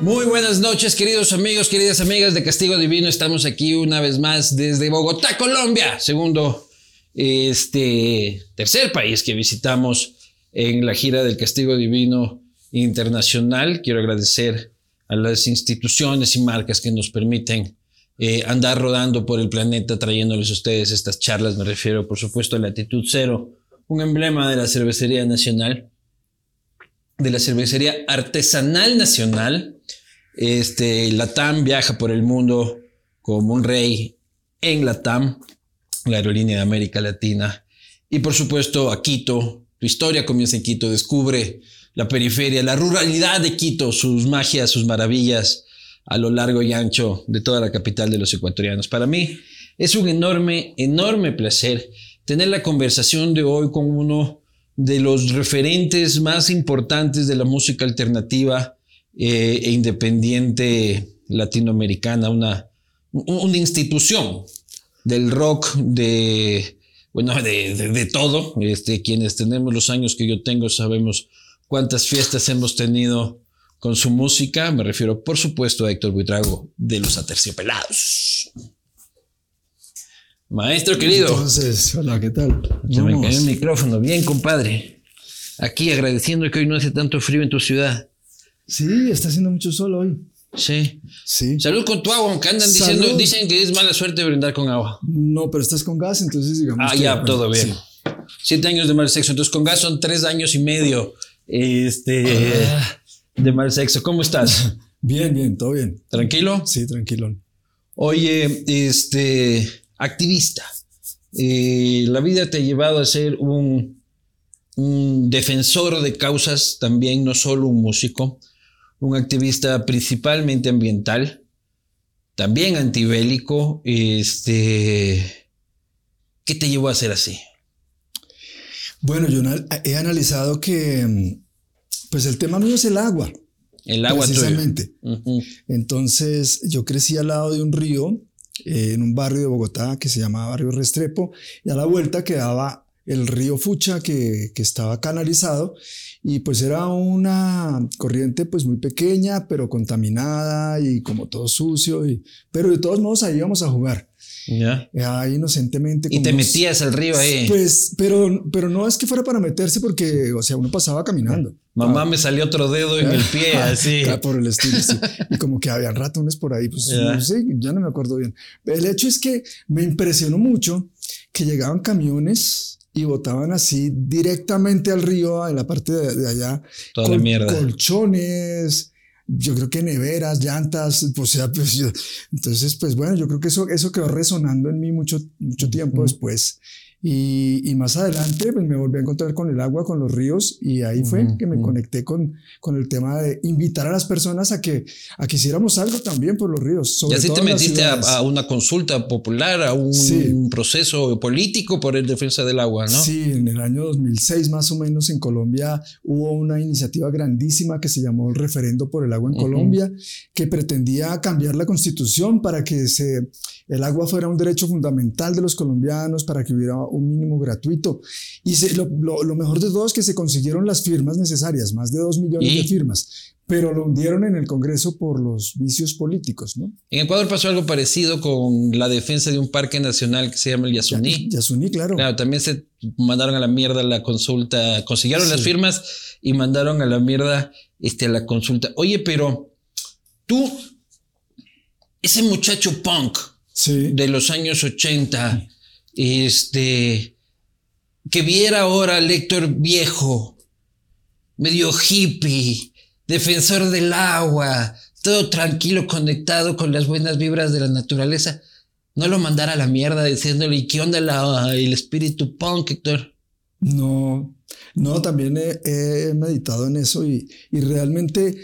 Muy buenas noches, queridos amigos, queridas amigas de Castigo Divino. Estamos aquí una vez más desde Bogotá, Colombia, segundo, este, tercer país que visitamos en la gira del Castigo Divino Internacional. Quiero agradecer a las instituciones y marcas que nos permiten eh, andar rodando por el planeta trayéndoles a ustedes estas charlas. Me refiero, por supuesto, a Latitud Cero, un emblema de la cervecería nacional, de la cervecería artesanal nacional este, Latam viaja por el mundo como un rey en Latam, la aerolínea de América Latina. Y por supuesto a Quito. Tu historia comienza en Quito. Descubre la periferia, la ruralidad de Quito, sus magias, sus maravillas a lo largo y ancho de toda la capital de los ecuatorianos. Para mí es un enorme, enorme placer tener la conversación de hoy con uno de los referentes más importantes de la música alternativa eh, e independiente latinoamericana, una, una institución del rock, de, bueno, de, todo. Este, quienes tenemos los años que yo tengo sabemos cuántas fiestas hemos tenido con su música. Me refiero, por supuesto, a Héctor Buitrago de los Aterciopelados. Maestro querido. Entonces, hola, ¿qué tal? Ya me cayó el micrófono. Bien, compadre. Aquí agradeciendo que hoy no hace tanto frío en tu ciudad. Sí, está haciendo mucho sol hoy. Sí. Sí. Salud con tu agua, aunque andan diciendo, dicen que es mala suerte brindar con agua. No, pero estás con gas, entonces digamos. Ah, ya, todo bien. Siete años de mal sexo, entonces con gas son tres años y medio este, ah. de mal sexo. ¿Cómo estás? Bien, bien, todo bien. ¿Tranquilo? Sí, tranquilo. Oye, este, activista. Eh, la vida te ha llevado a ser un, un defensor de causas, también no solo un músico un activista principalmente ambiental, también antibélico. Este, ¿Qué te llevó a ser así? Bueno, yo he analizado que pues el tema mío es el agua. El agua precisamente. Entonces, yo crecí al lado de un río eh, en un barrio de Bogotá que se llamaba Barrio Restrepo y a la vuelta quedaba el río Fucha que, que estaba canalizado y pues era una corriente pues muy pequeña, pero contaminada y como todo sucio, y, pero de todos modos ahí íbamos a jugar. Ya. Ahí inocentemente. Y te metías al río ahí. Pues, pero, pero no es que fuera para meterse porque, o sea, uno pasaba caminando. Mamá me salió otro dedo en el pie, así. Por el estilo, sí. Y como que había ratones por ahí, pues no sé, ya no me acuerdo bien. El hecho es que me impresionó mucho que llegaban camiones y botaban así directamente al río, en la parte de, allá. Toda la mierda. Colchones, yo creo que neveras, llantas, o sea, pues entonces, pues bueno, yo creo que eso, eso quedó resonando en mí mucho, mucho tiempo después. Y, más adelante pues me volví a encontrar con el agua, con los ríos y ahí fue que me conecté con, con el tema de invitar a las personas a que, a que hiciéramos algo también por los ríos. y así te metiste a, una consulta popular, a un proceso político por el defensa del agua, ¿no? Sí, en el año 2006 más o menos en Colombia hubo una iniciativa grandísima que se llamó el referendo por el agua en Colombia, que pretendía cambiar la constitución para que se, el agua fuera un derecho fundamental de los colombianos, para que hubiera un mínimo gratuito. Y lo, mejor de todo es que se consiguieron las firmas necesarias, más de dos millones de firmas, pero lo hundieron en el Congreso por los vicios políticos, ¿no? En Ecuador pasó algo parecido con la defensa de un parque nacional que se llama el Yasuní. Yasuní, claro. Claro, también se mandaron a la mierda la consulta, consiguieron las firmas y mandaron a la mierda este, la consulta. Oye, pero tú, ese muchacho punk de los años 80, este, que viera ahora al Héctor viejo, medio hippie, defensor del agua, todo tranquilo, conectado con las buenas vibras de la naturaleza, no lo mandara a la mierda diciéndole, ¿y qué onda el espíritu punk, Héctor? No, no, también he, meditado en eso y, realmente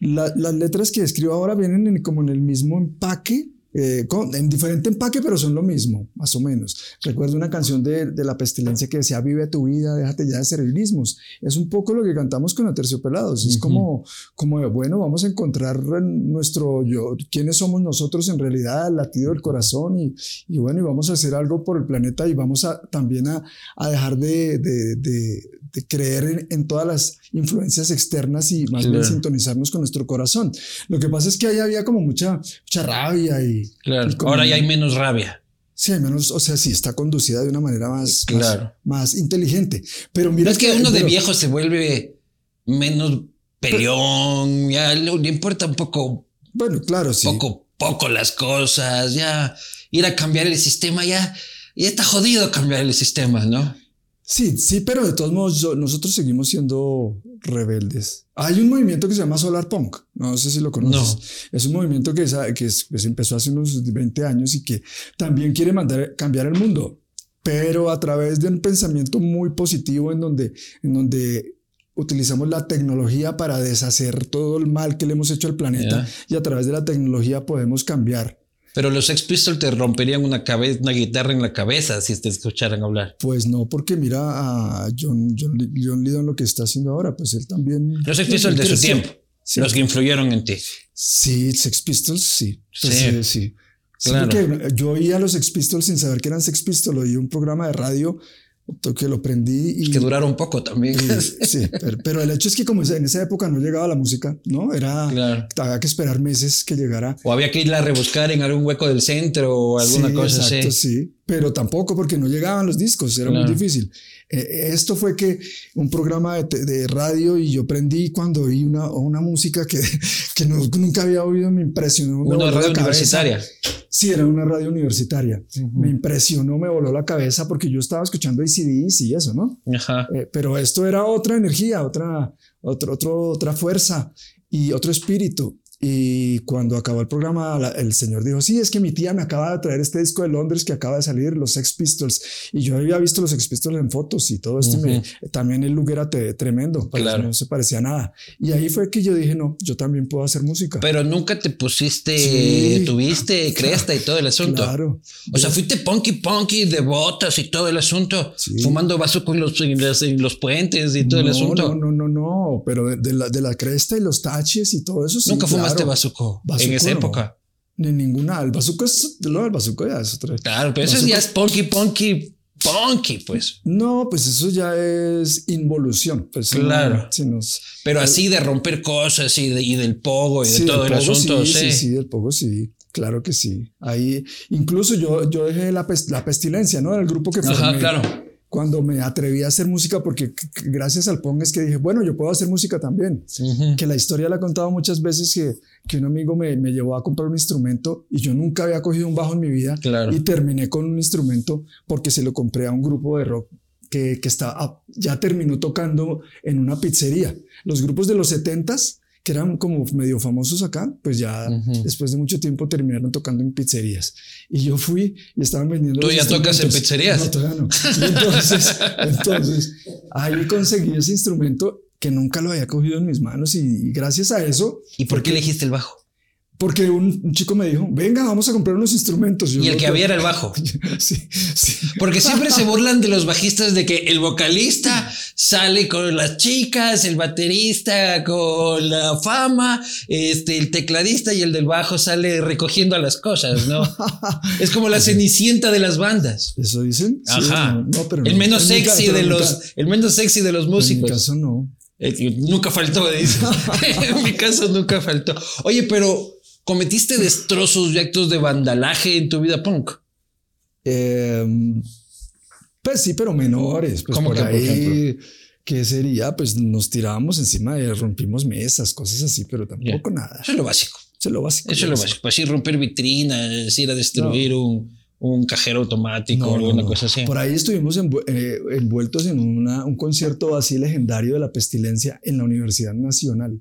las letras que escribo ahora vienen como en el mismo empaque eh, en diferente empaque, pero son lo mismo, más o menos. Recuerdo una canción de, de, la pestilencia que decía, vive tu vida, déjate ya de servilismos. Es un poco lo que cantamos con Aterciopelados. Es como, como, bueno, vamos a encontrar nuestro yo, quiénes somos nosotros en realidad, el latido del corazón y, y, bueno, y vamos a hacer algo por el planeta y vamos a, también a, a dejar de, de, de creer en, todas las influencias externas y más bien sintonizarnos con nuestro corazón. Lo que pasa es que ahí había como mucha, mucha rabia y... Claro, ahora ya hay menos rabia. Sí, hay menos, o sea, sí está conducida de una manera más, más, inteligente. Pero mira... es que, uno de viejo se vuelve menos peleón, ya le, importa un poco... Bueno, claro, sí. Poco, poco las cosas, ya ir a cambiar el sistema, ya, ya está jodido cambiar el sistema, ¿no? Sí, sí, pero de todos modos nosotros seguimos siendo rebeldes. Hay un movimiento que se llama Solar Punk, no sé si lo conoces. Es un movimiento que, que pues, empezó hace unos 20 años y que también quiere mandar, cambiar el mundo, pero a través de un pensamiento muy positivo en donde, en donde utilizamos la tecnología para deshacer todo el mal que le hemos hecho al planeta y a través de la tecnología podemos cambiar pero los Sex Pistols te romperían una, guitarra en la cabeza si te escucharan hablar. Pues no, porque mira a John, John, John lo que está haciendo ahora, pues él también. Los Sex Pistols de su tiempo, los que influyeron en ti. Sí, Sex Pistols, sí. Pues sí, sí. Claro. yo oía a los Sex Pistols sin saber que eran Sex Pistols, oí un programa de radio que lo prendí y... que duraron poco también. sí, pero, el hecho es que como en esa época no llegaba la música, ¿no? Era... Había que esperar meses que llegara. O había que irla a rebuscar en algún hueco del centro o alguna cosa exacto, así. sí. Pero tampoco porque no llegaban los discos, era muy difícil. Eh, esto fue que un programa de, radio y yo prendí cuando oí una, una música que, que nunca había oído, me impresionó. Una radio universitaria. Sí, era una radio universitaria. Me impresionó, me voló la cabeza porque yo estaba escuchando ACDs y eso, ¿no? Ajá. Eh, pero esto era otra energía, otra, otro, otro, otra fuerza y otro espíritu. Y cuando acabó el programa, el señor dijo, sí, es que mi tía me acaba de traer este disco de Londres que acaba de salir, los Sex Pistols. Y yo había visto los Sex Pistols en fotos y todo esto. también el look era tremendo, claro. no se parecía a nada. Y ahí fue que yo dije, no, yo también puedo hacer música. Pero nunca te pusiste, tuviste cresta y todo el asunto. Claro. O sea, fuiste punky punky de botas y todo el asunto, fumando vaso con los, en los, puentes y todo el asunto. No, no, no, no, pero de, la, de la cresta y los taches y todo eso. Nunca fumaste claro. bazuco, en esa época. Ni ninguna. El bazuco es lo del bazuco ya es otra. Claro, pero eso ya es punky, punky, punky, pues. No, pues eso ya es involución. Pues claro. pero así de romper cosas y, de, y del pogo y de todo el asunto. Sí, sí, sí, del pogo sí. Claro que sí. Ahí, incluso yo, yo dejé la, la pestilencia, ¿no? El grupo que formé. Ajá, claro cuando me atreví a hacer música, porque gracias al Pong es que dije, bueno, yo puedo hacer música también. Que la historia la he contado muchas veces que, que un amigo me, me, llevó a comprar un instrumento y yo nunca había cogido un bajo en mi vida y terminé con un instrumento porque se lo compré a un grupo de rock que, que está, ya terminó tocando en una pizzería. Los grupos de los setentas que eran como medio famosos acá, pues ya después de mucho tiempo terminaron tocando en pizzerías. Y yo fui y estaban vendiendo. ¿Tú ya tocas en pizzerías? No, todavía no. entonces, entonces, ahí conseguí ese instrumento que nunca lo había cogido en mis manos y, gracias a eso. ¿Y por qué elegiste el bajo? Porque un, chico me dijo, venga, vamos a comprar unos instrumentos. y el que había era el bajo. sí, sí. Porque siempre se burlan de los bajistas de que el vocalista sale con las chicas, el baterista con la fama, este, el tecladista y el del bajo sale recogiendo a las cosas, ¿no? es como la cenicienta de las bandas. ¿Eso dicen? Ajá. no, pero el menos sexy de los, el menos sexy de los músicos. En mi caso no. Eh, nunca faltó, dice. en mi caso nunca faltó. Oye, pero ¿Cometiste destrozos y actos de vandalaje en tu vida punk? Em, pues sí, pero menores. Pues ¿Cómo que, por ejemplo? ¿Qué sería? Pues nos tirábamos encima y rompimos mesas, cosas así, pero tampoco nada. Eso es lo básico. Eso es lo básico. Eso es lo básico. Pues sí, romper vitrinas, ir a destruir un, cajero automático o alguna cosa así. Por ahí estuvimos eh, envueltos en un concierto así legendario de la pestilencia en la Universidad Nacional.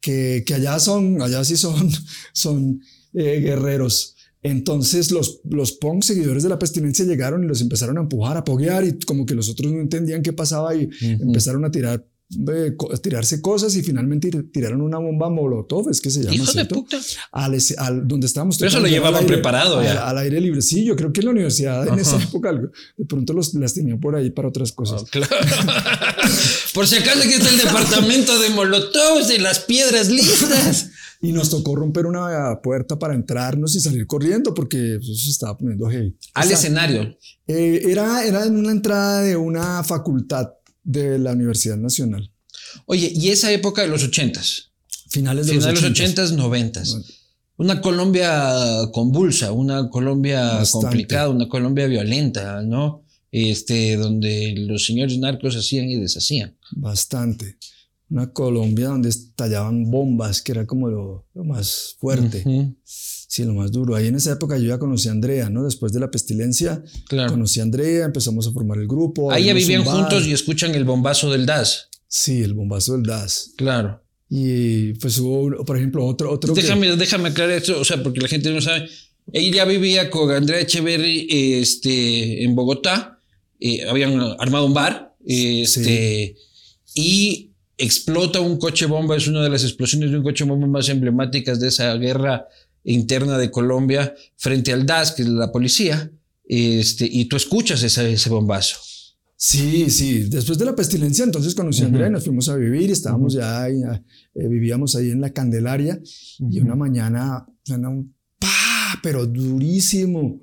Que, que, allá son, allá sí son, son eh, guerreros. Entonces los, los punk seguidores de la pestilencia llegaron y los empezaron a empujar, a poguear y como que los otros no entendían qué pasaba y empezaron a tirar eh, tirarse cosas y finalmente tiraron una bomba molotov, es que se llama. Hijo de puta. Al, al, donde estábamos. Pero eso lo llevaban preparado ya. Al, aire libre. Sí, yo creo que en la universidad en esa época de pronto los, las tenían por ahí para otras cosas. Oh, claro. por si acaso aquí está el departamento de molotovs y las piedras listas. y nos tocó romper una puerta para entrarnos y salir corriendo porque eso se estaba poniendo heavy. Al escenario. Eh, era, era en una entrada de una facultad de la Universidad Nacional. Oye, y esa época de los ochentas. Finales de Finales los ochentas. noventas. Una Colombia convulsa, una Colombia Bastante. complicada, una Colombia violenta, ¿no? Este, donde los señores narcos hacían y deshacían. Bastante. Una Colombia donde estallaban bombas, que era como lo, lo más fuerte. Sí, lo más duro. Ahí en esa época yo ya conocí a Andrea, ¿no? Después de la pestilencia, Claro. conocí a Andrea, empezamos a formar el grupo. Ahí ya vivían juntos y escuchan el bombazo del DAS. Sí, el bombazo del DAS. Claro. Y pues hubo, por ejemplo, otro... otro que- Déjame, déjame aclarar esto, o sea, porque la gente no sabe. Ella ya vivía con Andrea Echeverry este, en Bogotá. eh, habían armado un bar. Este, Y explota un coche bomba. Es una de las explosiones de un coche bomba más emblemáticas de esa guerra interna de Colombia frente al DAS, que es la policía. Este, y tú escuchas ese, ese bombazo. Sí, sí. Después de la pestilencia, entonces conocí a Andrea y nos fuimos a vivir. Estábamos ya ahí, eh, vivíamos ahí en la Candelaria y una mañana un pa, pero durísimo.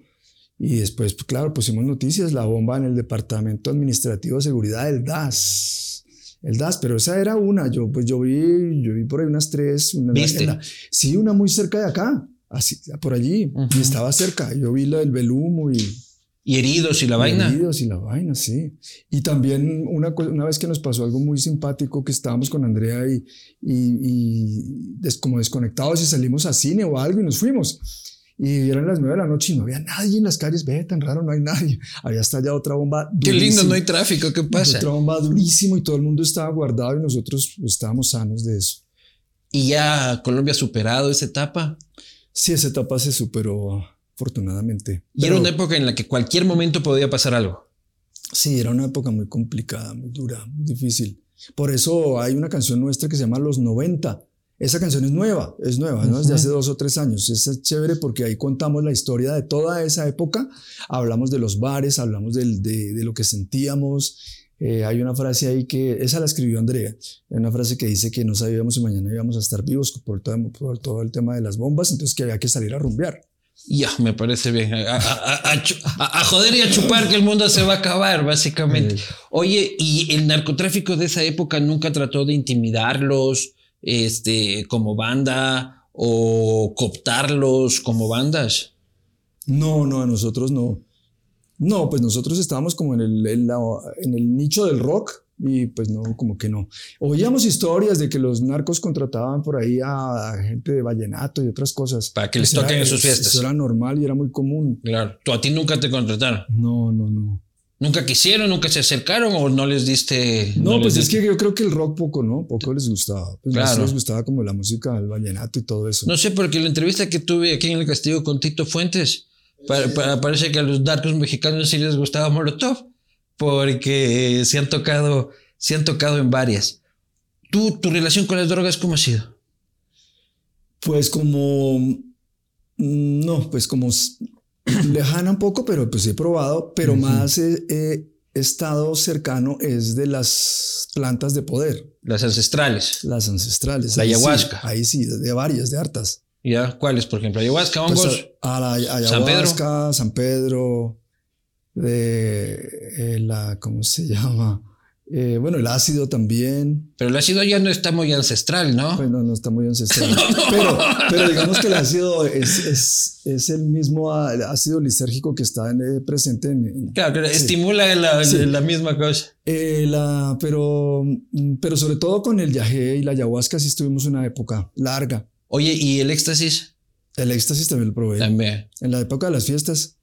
Y después, pues, claro, pusimos noticias, la bomba en el Departamento Administrativo de Seguridad del DAS. El DAS, pero esa era una. Yo, pues yo vi, yo vi por ahí unas tres. Una, ¿Viste? la- sí, una muy cerca de acá, así, por allí. Ujú. Y estaba cerca. Yo vi la del Belumo y Y heridos y la vaina. Heridos y la vaina, sí. Y también una, una vez que nos pasó algo muy simpático, que estábamos con Andrea y, y, y des- como desconectados y salimos a cine o algo y nos fuimos. Y eran las nueve de la noche y no había nadie en las calles. Ve, tan raro, no hay nadie. Había estallado otra bomba. Qué lindo, no hay tráfico. ¿Qué pasa? Otra bomba durísimo y todo el mundo estaba guardado y nosotros estábamos sanos de eso. Y ya Colombia ha superado esa etapa. Sí, esa etapa se superó afortunadamente. Y era una época en la que cualquier momento podía pasar algo. Sí, era una época muy complicada, muy dura, muy difícil. Por eso hay una canción nuestra que se llama Los 90. Esa canción es nueva, es nueva, ¿no? Hace dos o tres años. Es chévere porque ahí contamos la historia de toda esa época. Hablamos de los bares, hablamos del- de, de lo que sentíamos. Eh, hay una frase ahí que, esa la escribió Andrea, hay una frase que dice que no sabíamos si mañana íbamos a estar vivos por todo, por todo el tema de las bombas, entonces que había que salir a rumbear. Ya, me parece bien. A, a- a- a chu- a- a joder y a chupar que el mundo se va a acabar, básicamente. Eh. Oye, ¿y el narcotráfico de esa época nunca trató de intimidarlos este, como banda o cooptarlos como bandas? No, no, a nosotros no. No, pues nosotros estábamos como en el, en la- en el nicho del rock y pues no, como que no. Oíamos historias de que los narcos contrataban por ahí a, a gente de vallenato y otras cosas. Para que les Eso era- toquen en sus fiestas. Eso era normal y era muy común. Claro. ¿Tú a ti nunca te contrataron? No, no, no. ¿Nunca quisieron, nunca se acercaron o no les diste? No, les pues es diste? que yo creo que el rock poco, ¿no? Poco les gustaba. Pues Claro. les gustaba como la música, el vallenato y todo eso. No sé, porque la entrevista que tuve aquí en el Castillo con Tito Fuentes, pa- pa- parece que a los narcos mexicanos sí les gustaba Molotov, porque eh, se han tocado, se han tocado en varias. ¿Tú, tu relación con las drogas cómo ha sido? Pues como, mm, no, pues como lejana un poco, pero pues he probado, pero más he, he estado cercano es de las plantas de poder, Las ancestrales. las ancestrales. La Ahí sí, ayahuasca. ahí sí, de varias, de hartas. ¿Ya? ¿Cuáles, por ejemplo? Ayahuasca, Pues, hongos. a, a la ay- San Pedro. ayahuasca, San Pedro, de eh, la, ¿cómo se llama? Eh, bueno, el ácido también. pero el ácido ya no está muy ancestral, ¿no? Bueno, no está muy ancestral. pero, pero digamos que el ácido es, es, es el mismo ácido lisérgico que está en- eh, presente en, claro, sí. estimula la, Sí. la misma cosa. eh, la, pero, mm, pero sobre todo con el yagé y la ayahuasca sí estuvimos una época larga. Oye, ¿y el éxtasis? El éxtasis también lo probé. También. En la época de las fiestas.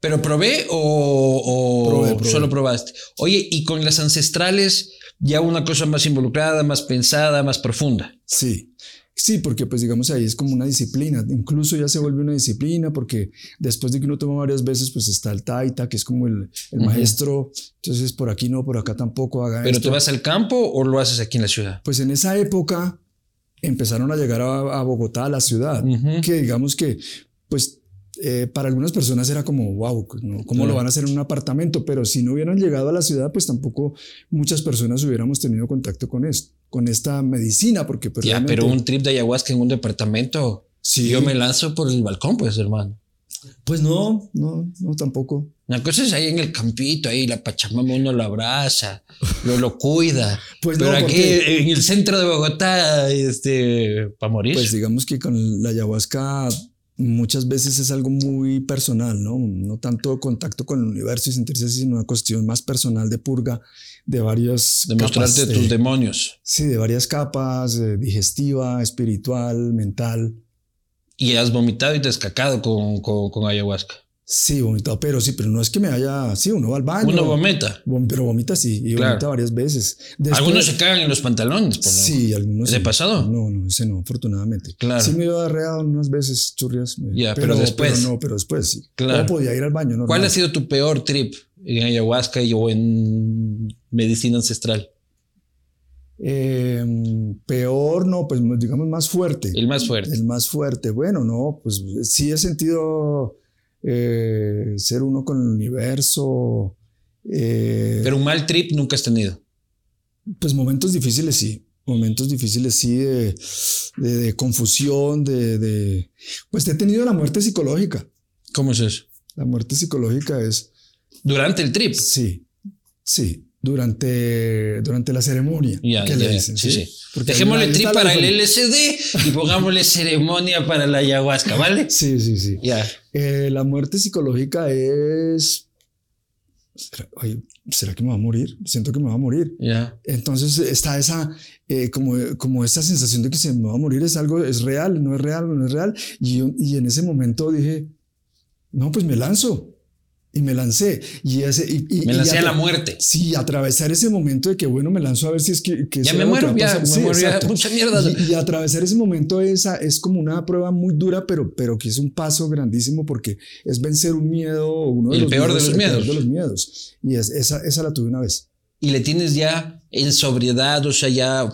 ¿Pero probé o, o Probé, probé. solo probaste? Oye, y con las ancestrales, ya una cosa más involucrada, más pensada, más profunda. Sí. Sí, porque pues digamos ahí es como una disciplina, incluso ya se vuelve una disciplina porque después de que uno toma varias veces pues está el taita, que es como el, el Ujú. maestro, entonces por aquí no, por acá tampoco haga ¿Pero esto. te vas al campo o lo haces aquí en la ciudad? Pues en esa época empezaron a llegar a, a Bogotá, a la ciudad, Ujú. que digamos que, pues eh, para algunas personas era como, wow, ¿no? ¿cómo Claro. lo van a hacer en un apartamento? Pero si no hubieran llegado a la ciudad, pues tampoco muchas personas hubiéramos tenido contacto con esto, con esta medicina, porque pues, ya, realmente- pero un trip de ayahuasca en un departamento, Sí. yo me lanzo por el balcón, pues, hermano. Pues no, no, no tampoco. Una cosa es ahí en el campito, ahí la Pachamama uno lo abraza, lo, lo cuida. Pues Pero no, aquí en el centro de Bogotá, este, para morir. Pues digamos que con la ayahuasca muchas veces es algo muy personal, ¿no? No tanto contacto con el universo y sentirse así, sino una cuestión más personal de purga de varias Demostrarte capas, tus eh, demonios. Sí, de varias capas, eh, digestiva, espiritual, mental. Y has vomitado y te has cacado con, con, con ayahuasca. Sí, vomitado, pero sí, pero no es que me haya, sí, uno va al baño. Uno vomita. vom- Pero vomita sí, y Claro. vomita varias veces. Después- Algunos se cagan en los pantalones. por ejemplo. Sí, algunos. ¿Te sí. pasado? No, no, ese no, afortunadamente. Claro. Sí me iba diarrea unas veces, churrias. eh, Ya, pero después. Pero no, pero después sí. Claro. No podía ir al baño, normal. ¿Cuál ha sido tu peor trip en ayahuasca y o en medicina ancestral? Eh, peor, no, pues digamos más fuerte. El más fuerte. El más fuerte. Bueno, no, pues sí he sentido eh, ser uno con el universo. eh, Pero un mal trip nunca has tenido. Pues momentos difíciles sí. Momentos difíciles sí de, de- de confusión, de, de- Pues he tenido la muerte psicológica. ¿Cómo es eso? La muerte psicológica es... Durante el trip. Sí, sí. Durante, durante la ceremonia. Ya, que ya, le dicen, sí, sí. Porque Dejémosle trip para el. LSD y pongámosle ceremonia para la ayahuasca, ¿vale? Sí, sí, sí. Ya. Eh, la muerte psicológica es... ¿Será, ay, ¿será que me va a morir? Siento que me va a morir. Ya. Entonces está esa, eh, como, como esa sensación de que se me va a morir, es algo, es real, no es real, no es real. Y, yo- y en ese momento dije, no, pues me lanzo. Y me lancé. Y ese, y, y- Me y lancé a atra- la muerte. Sí, atravesar ese momento de que, bueno, me lanzo a ver si es que... que Ya me que muero, a ya me Sí, muero, ya. Mucha mierda. Y, y atravesar ese momento esa, es como una prueba muy dura, pero, pero que es un paso grandísimo porque es vencer un miedo, uno de El los peor de miedos, los el peor miedos. de los miedos. Y es, esa, esa la tuve una vez. Y le tienes ya en sobriedad, o sea, ya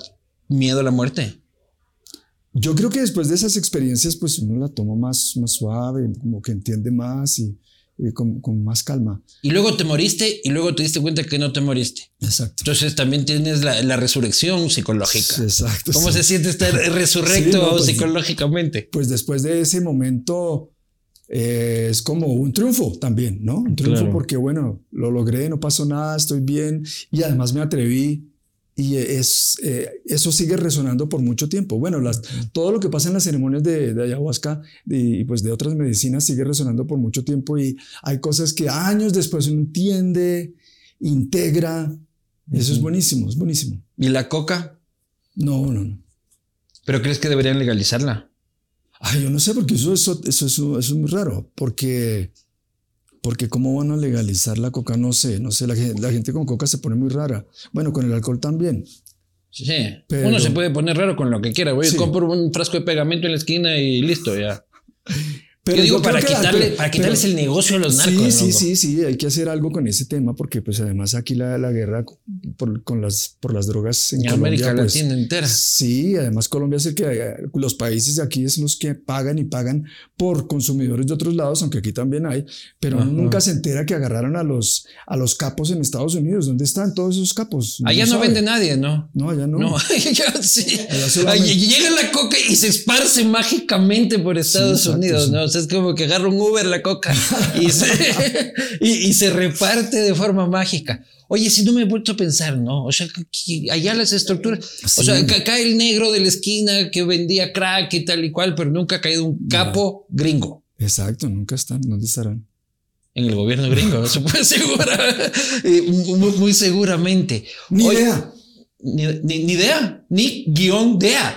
miedo a la muerte. Yo creo que después de esas experiencias, pues uno la toma más, más suave, como que entiende más y, y con, con más calma. Y luego te moriste y luego te diste cuenta que no te moriste. Exacto. Entonces también tienes la, la resurrección psicológica. Exacto. ¿Cómo sí. se siente estar resurrecto Sí, no, pues- psicológicamente? Pues después de ese momento eh, es como un triunfo también, ¿no? Un triunfo Claro. porque, bueno, lo logré, no pasó nada, estoy bien y además me atreví. Y es, eh, eso sigue resonando por mucho tiempo. Bueno, las, todo lo que pasa en las ceremonias de, de ayahuasca y, y, pues de otras medicinas sigue resonando por mucho tiempo y hay cosas que años después uno entiende, integra. Eso es buenísimo, es buenísimo. ¿Y la coca? No, no, no. ¿Pero crees que deberían legalizarla? Ay, yo no sé, porque eso, eso, eso, eso es muy raro. Porque, porque cómo van a legalizar la coca, no sé, no sé. La, la gente con coca se pone muy rara. Bueno, con el alcohol también. Sí. Pero- Uno se puede poner raro con lo que quiera. Voy Sí. compro un frasco de pegamento en la esquina y listo, ya. Pero Yo digo, yo para, quitarle, para quitarles pero- el negocio a los narcos. Sí, sí, sí, sí, hay que hacer algo con ese tema porque pues además aquí la, la guerra por, con las, por las drogas en En Colombia, América pues, Latina entera. Sí, además Colombia es el que los países de aquí es los que pagan y pagan por consumidores de otros lados, aunque aquí también hay, pero Ajá. nunca se entera que agarraron a los, a los capos en Estados Unidos. ¿Dónde están todos esos capos? Allá no sabe. vende nadie, ¿no? No, allá no. No, allá sí. Allá llega la coca y se esparce mágicamente por Estados exacto, Unidos. ¿no? O sea, es como que agarra un Uber la coca y se, y, y se reparte de forma mágica. Oye, si no me he vuelto a pensar, ¿no? O sea, allá las estructuras, o Sí. sea, ca- cae el negro de la esquina que vendía crack y tal y cual, pero nunca ha caído un capo gringo. Exacto, nunca están. ¿Dónde estarán? En el gobierno gringo, se puede asegurar, eh, muy, muy seguramente. Ni Oye, idea. Ni, ni, ni idea, ni guion dea.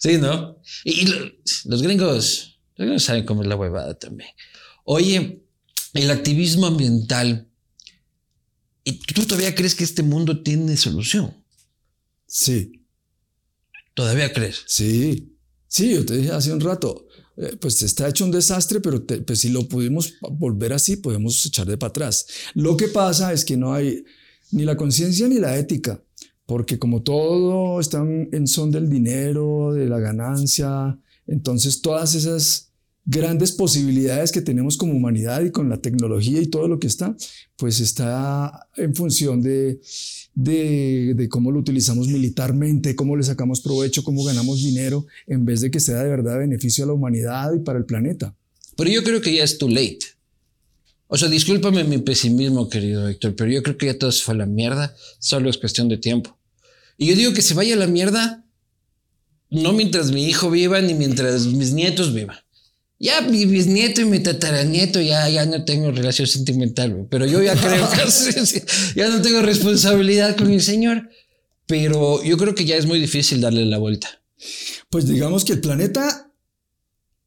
Sí, ¿no? Y, y lo- los gringos, los gringos saben cómo es la huevada también. Oye, el activismo ambiental. ¿Y tú todavía crees que este mundo tiene solución? Sí, ¿Todavía crees? sí. Sí, yo te dije hace un rato, eh, pues está hecho un desastre, pero te- pues si lo pudimos volver así, podemos echar de para atrás. Lo que pasa es que no hay ni la conciencia ni la ética, porque como todo está en en son del dinero, de la ganancia, entonces todas esas grandes posibilidades que tenemos como humanidad y con la tecnología y todo lo que está, pues está en función de, de, de cómo lo utilizamos militarmente, cómo le sacamos provecho, cómo ganamos dinero, en vez de que sea de verdad beneficio a la humanidad y para el planeta. Pero yo creo que ya es too late. O sea, discúlpame mi pesimismo, querido Héctor, pero yo creo que ya todo se fue a la mierda. Solo es cuestión de tiempo. Y yo digo que se vaya a la mierda no mientras mi hijo viva ni mientras mis nietos vivan. Ya mi bisnieto y mi tataranieto ya, ya no tengo relación sentimental, pero yo ya creo que ya no tengo responsabilidad con el Señor. Pero yo creo que ya es muy difícil darle la vuelta. Pues digamos que el planeta,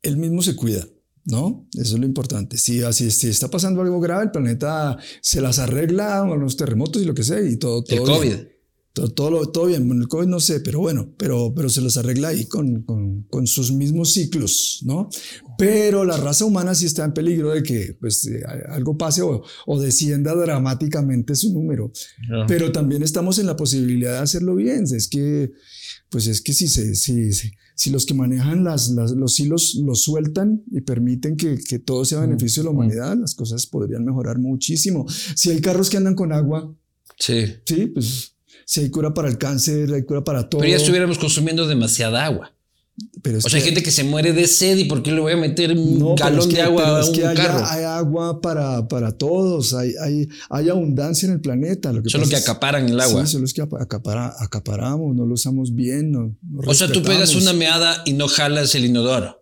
él mismo se cuida. ¿No? Eso es lo importante. Si así si está pasando algo grave, el planeta se las arregla con los terremotos y lo que sea y todo. todo el COVID. Todo, todo, bien. Bueno, el COVID no sé, pero bueno, pero, pero se los arregla ahí con, con, con, sus mismos ciclos, ¿no? Pero la raza humana sí está en peligro de que pues, eh, algo pase o, o, descienda dramáticamente su número. Pero también estamos en la posibilidad de hacerlo bien. Es que, pues es que si, se, si, si los que manejan las, los hilos los sueltan y permiten que, que todo sea beneficio de la humanidad, las cosas podrían mejorar muchísimo. Si hay carros que andan con agua, sí, sí pues si hay cura para el cáncer, hay cura para todo. Pero ya estuviéramos consumiendo demasiada agua. Pero o sea, hay gente que se muere de sed y ¿por qué le voy a meter un galón de agua a un carro? Hay agua para, para todos, hay, hay, hay abundancia en el planeta. Lo que solo que acaparan el agua. Sí, solo es que acapara, acaparamos, no lo usamos bien. No, o sea, tú pegas una meada y no jalas el inodoro.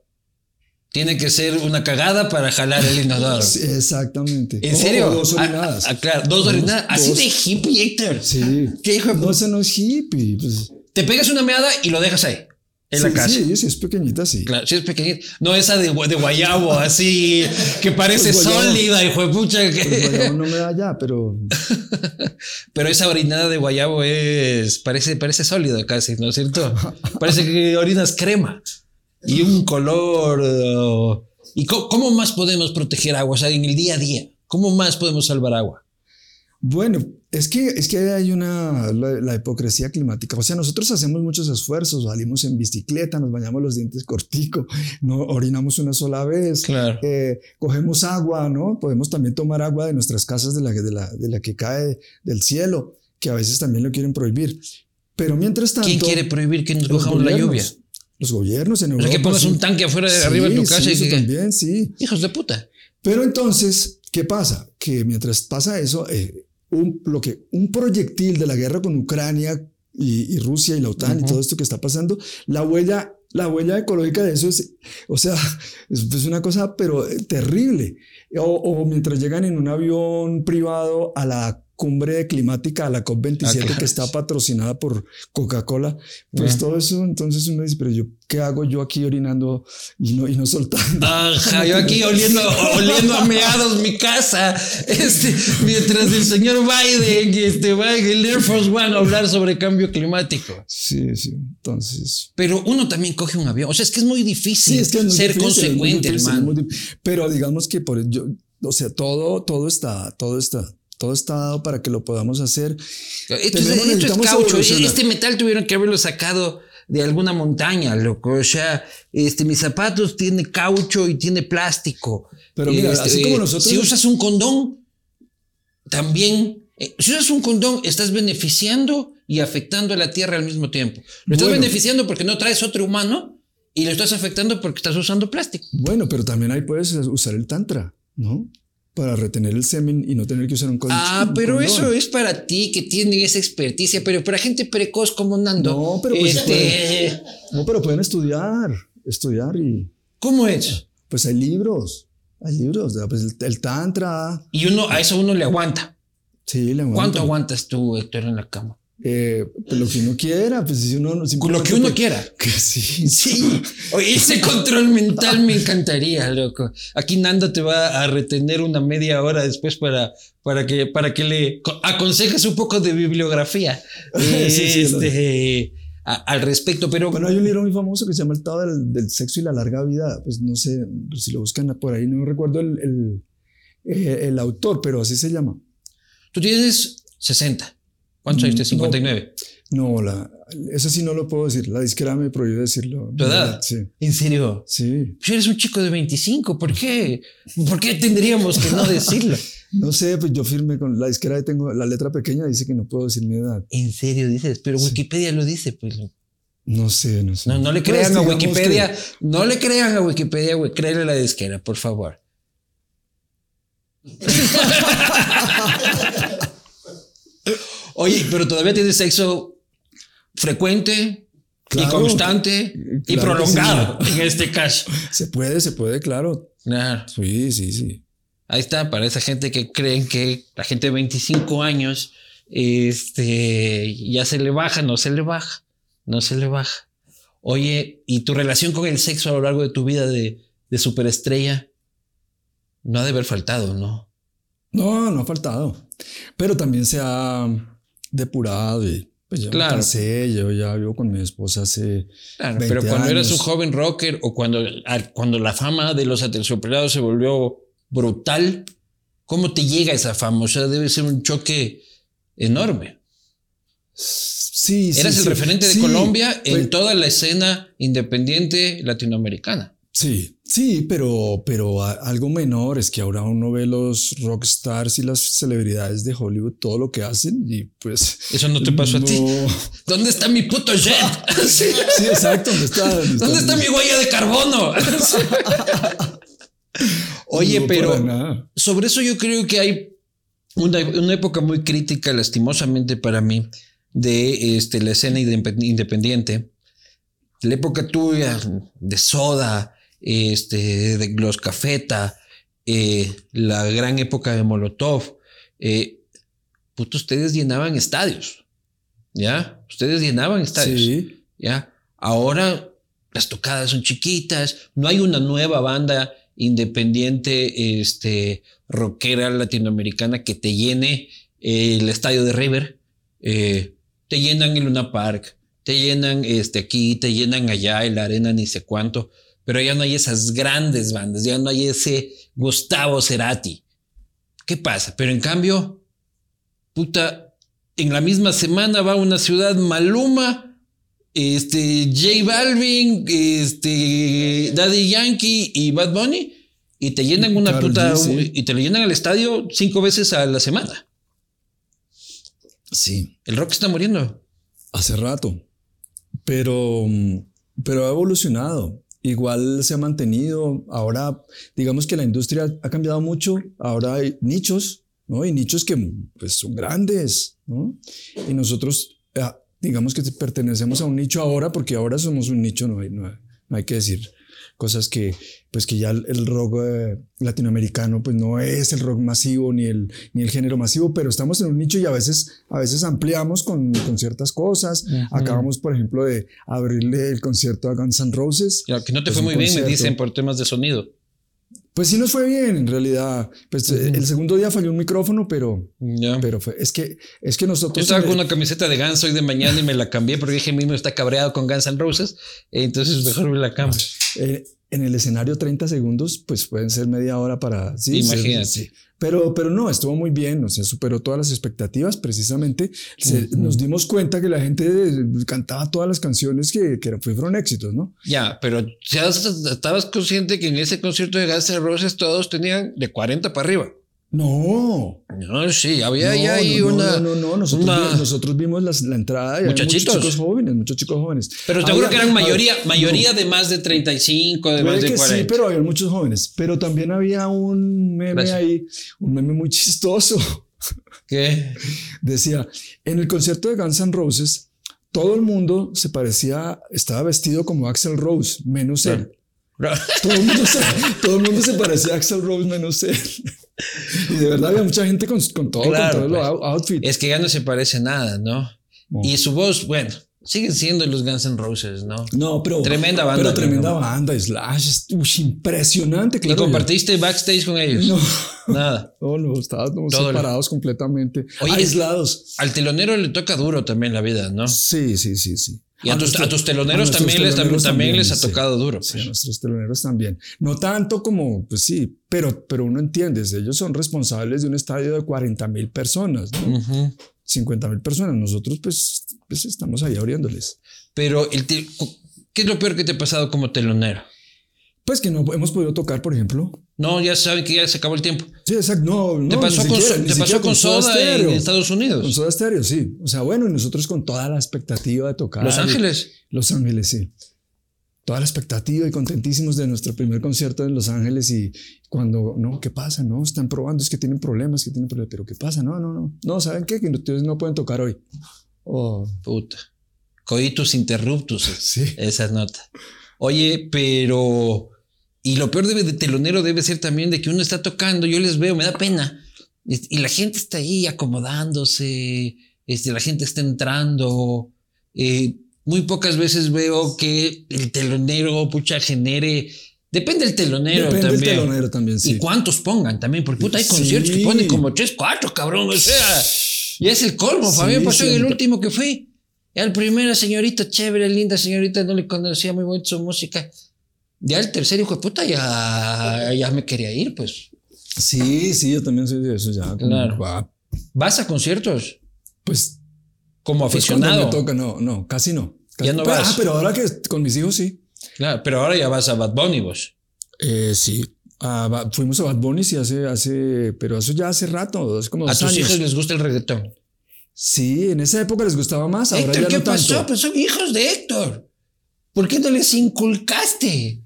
Tiene que ser una cagada para jalar el inodoro. Sí, exactamente. ¿En serio? dos ah, orinadas. Ah, claro, dos, orinadas. Así de hippie, Héctor. Sí. ¿Qué hijo No, eso no es hippie. Pues. Te pegas una meada y lo dejas ahí. En la casa. Sí, sí, es pequeñita, sí. Claro, sí es pequeñita. No esa de, de guayabo, así, que parece pues sólida, hijo de pucha. Que... Pues guayabo no me da ya, pero. pero esa orinada de guayabo es. Parece, parece sólida casi, ¿no es cierto? parece que orinas crema. Y un color. Uh, ¿Y cómo, más podemos proteger agua? O sea, en el día a día, ¿cómo más podemos salvar agua? Bueno, es que, es que hay una, la, hipocresía climática. O sea, nosotros hacemos muchos esfuerzos, salimos en bicicleta, nos bañamos los dientes cortico, no orinamos una sola vez, claro. eh, cogemos agua, ¿no? Podemos también tomar agua de nuestras casas, de la, de la, de la que cae del cielo, que a veces también lo quieren prohibir. Pero mientras tanto... ¿Quién quiere prohibir que nos cojamos la lluvia? Los gobiernos en Europa. O sea, que pongas un tanque afuera de arriba de tu casa. Sí, y eso que... también, sí. Hijos de puta. Pero entonces, ¿qué pasa? Que mientras pasa eso, eh, un, lo que, un proyectil de la guerra con Ucrania y, y Rusia y la OTAN uh -huh. y todo esto que está pasando, la huella, la huella ecológica de eso es, o sea, es, es una cosa, pero eh, terrible. O, o, mientras llegan en un avión privado a la cumbre climática, a la COP27, ah, claro. que está patrocinada por Coca-Cola, pues todo eso, entonces uno dice, pero yo, ¿qué hago yo aquí orinando y no, y no soltando? Ajá, yo aquí oliendo, oliendo a meados mi casa, este, mientras el señor Biden este, va el Air Force One a hablar sobre cambio climático. Sí, sí, entonces... Pero uno también coge un avión, o sea, es que es muy difícil sí, es que es muy ser difícil, consecuente, difícil, hermano. Pero digamos que por yo, o sea, todo, todo está, todo está todo está dado para que lo podamos hacer. Esto, Tenemos, esto es caucho. Este metal tuvieron que haberlo sacado de alguna montaña, loco. O sea, este, mis zapatos tiene caucho y tiene plástico. Pero mira, este, así como nosotros. Si usas un condón, también. Eh, si usas un condón, estás beneficiando y afectando a la tierra al mismo tiempo. Lo estás bueno, beneficiando porque no traes otro humano y lo estás afectando porque estás usando plástico. Bueno, pero también ahí puedes usar el tantra, ¿no? Para retener el semen y no tener que usar un condón. Ah, pero eso es para ti que tienen esa experticia, pero para gente precoz como Nando. No, pero pues, este... no, pero pueden estudiar, estudiar y. ¿Cómo es? Pues hay libros, hay libros, pues el, el tantra. Y uno a eso uno le aguanta. Sí, le aguanta. ¿Cuánto aguantas tú, Héctor, en la cama? Eh, pues lo que uno quiera, pues si uno Con lo que uno quiera. Que sí. Sí. Oye, ese control mental me encantaría, loco. Aquí Nando te va a retener una media hora después para, para, que, para que le aconsejes un poco de bibliografía eh, sí, sí, este, a, al respecto. Pero bueno, hay un libro muy famoso que se llama El Estado del, del Sexo y la Larga Vida. Pues no sé si lo buscan por ahí, no recuerdo el, el, eh, el autor, pero así se llama. Tú tienes 60. ¿Cuántos años tienes? 59. No, no la, eso sí no lo puedo decir. La disquera me prohíbe decirlo. ¿Tu edad? Sí. ¿En serio? Sí. Pues eres un chico de 25. ¿Por qué? ¿Por qué tendríamos que no decirlo? no sé, pues yo firme con la disquera. Tengo la letra pequeña, dice que no puedo decir mi edad. ¿En serio dices? Pero Wikipedia sí. lo dice, pues. No sé, no sé. No, no le crean pues, a Wikipedia. Que... No le crean a Wikipedia, güey. Créele a la disquera, por favor. Oye, pero todavía tienes sexo frecuente y constante y prolongado en este caso. Se puede, se puede, claro. Sí, sí, sí. Ahí está, para esa gente que creen que la gente de 25 años este, ya se le baja, no se le baja, no se le baja. Oye, ¿y tu relación con el sexo a lo largo de tu vida de, de superestrella? No ha de haber faltado, ¿no? No, no ha faltado. Pero también se ha depurado y pues ya claro. me yo ya vivo con mi esposa hace. Claro, pero cuando eras un joven rocker o cuando, cuando la fama de los aterciopelados se volvió brutal, ¿cómo te llega esa fama? O sea, debe ser un choque enorme. Sí, sí. Eras el referente de Colombia en pues toda la escena independiente latinoamericana. Sí, sí, pero, pero algo menor es que ahora uno ve los rockstars y las celebridades de Hollywood, todo lo que hacen y pues... Eso no te pasó a ti. ¿Dónde está mi puto jet? sí, exacto. ¿Dónde está, dónde está, mi huella de carbono? Oye, pero sobre eso yo creo que hay una, una, época muy crítica, lastimosamente para mí, de este, la escena independiente. La época tuya de Soda, este, de los Cafeta, eh, la gran época de Molotov, eh, ustedes llenaban estadios, ¿ya? Ustedes llenaban estadios, ¿ya? Ahora las tocadas son chiquitas, no hay una nueva banda independiente, este, rockera latinoamericana que te llene el estadio de River, eh, te llenan el Luna Park, te llenan este aquí, te llenan allá, en la arena, ni sé cuánto pero ya no hay esas grandes bandas, ya no hay ese Gustavo Cerati. ¿Qué pasa? Pero en cambio, puta, en la misma semana va a una ciudad Maluma, este, J Balvin, este, Daddy Yankee y Bad Bunny, y te llenan una puta, y te lo llenan al estadio cinco veces a la semana. Sí. El rock está muriendo. Hace rato. Pero, pero ha evolucionado igual se ha mantenido. Ahora, digamos que la industria ha cambiado mucho. Ahora hay nichos, ¿no? Y nichos que pues, son grandes, ¿no? Y nosotros, ah, digamos que pertenecemos a un nicho ahora, porque ahora somos un nicho, no hay, no hay que decir cosas que, pues que ya el rock eh, latinoamericano pues no es el rock masivo ni el, ni el género masivo, pero estamos en un nicho y a veces, a veces ampliamos con, con ciertas cosas. Acabamos, por ejemplo, de abrirle el concierto a Guns N' Roses. que no te fue muy bien, me dicen, por temas de sonido. Pues sí nos fue bien, en realidad. Pues eh, el segundo día falló un micrófono, pero, pero fue, es que, es que nosotros... Yo estaba con una camiseta de Guns hoy de mañana y me la cambié porque dije mismo está cabreado con Guns N' Roses, entonces mejor me la cambio. Eh, en el escenario 30 segundos, pues pueden ser media hora para... Sí, Imagínate. Pero, pero no, estuvo muy bien, o sea, superó todas las expectativas. Precisamente nos dimos cuenta que la gente cantaba todas las canciones que, que fueron éxitos, ¿no? Ya, pero ya estabas consciente que en ese concierto de Guns N' Roses todos tenían de 40 para arriba. No. No, sí, había ya ahí una. No, no, no, nosotros, nosotros vimos la entrada. Y Muchachitos. Muchos chicos jóvenes, muchos chicos jóvenes. Pero seguro que eran mayoría, mayoría de más de 35, de más de 40. Sí, pero había muchos jóvenes. Pero también había un meme ahí, un meme muy chistoso. ¿Qué? Decía: en el concierto de Guns N' Roses, todo el mundo se parecía, estaba vestido como Axel Rose, menos él. Todo el, mundo se, todo el mundo se parecía a Axel Rose menos él. Y de verdad había mucha gente con, con todo, con todo pues, outfit. Es que ya no se parece nada, ¿no? Y su voz, bueno, siguen siendo los Guns N' Roses, ¿no? No, pero. Tremenda banda. Pero tremenda banda. Slash es impresionante, claro. ¿Y compartiste backstage con ellos? No. Nada. No, no, estábamos separados completamente. aislados. Al telonero le toca duro también la vida, ¿no? Sí, sí, sí, sí. Y a, tus, teloneros, también, les, también, les ha tocado duro. Sí, a nuestros teloneros también. No tanto como, pues sí, pero, pero uno entiende, ellos son responsables de un estadio de 40 mil personas, ¿no? 50 mil personas. Nosotros, pues, pues, estamos ahí abriéndoles. Pero, el ¿qué es lo peor que te ha pasado como telonero? Pues que no hemos podido tocar, por ejemplo. No, ya saben que ya se acabó el tiempo. Sí, exacto. No, no. Te pasó, con, te pasó con, Soda, en Estados Unidos. Con Soda Stereo, sí. O sea, bueno, y nosotros con toda la expectativa de tocar. Los Ángeles. Los Ángeles, sí. toda la expectativa y contentísimos de nuestro primer concierto en Los Ángeles y cuando, no, ¿qué pasa? No, están probando, es que tienen problemas, que tienen problemas, pero ¿qué pasa? No, no, no, no, ¿saben qué? Que ustedes no pueden tocar hoy. Oh. Puta. Coitus interruptus. Sí. Esa nota. Oye, pero... Y lo peor de, de telonero debe ser también de que uno está tocando, yo les veo, me da pena. Y, y la gente está ahí acomodándose, este, la gente está entrando. Eh, muy pocas veces veo que el telonero, pucha, genere. Depende del telonero Depende también. del telonero también, sí. Y cuántos pongan también, porque puta, hay Sí. conciertos que ponen como 3, 4, cabrón. O sea, ya es el colmo. Sí, Fabián pasó en el último que fui. Ya el primero, señorita, chévere, linda señorita, no le conocía muy bonita su música. Ya el tercero, hijo de puta, ya, ya me quería ir, pues. Sí, sí, yo también soy de eso ya. Claro. ¿Vas a conciertos? Pues, Como pues aficionado. me toca, no, no, casi no. Casi- Ya no pero, vas. ah, pero ahora que con mis hijos sí. Claro, pero ahora ya vas a Bad Bunny vos. Eh, sí. Ah, fuimos a Bad Bunny sí hace, hace, pero eso ya hace rato, como A tus años. hijos les gusta el reggaetón. Sí, en esa época les gustaba más, ahora Héctor, ya ¿qué no tanto. pasó? Pues son hijos de Héctor. ¿Por qué no les inculcaste?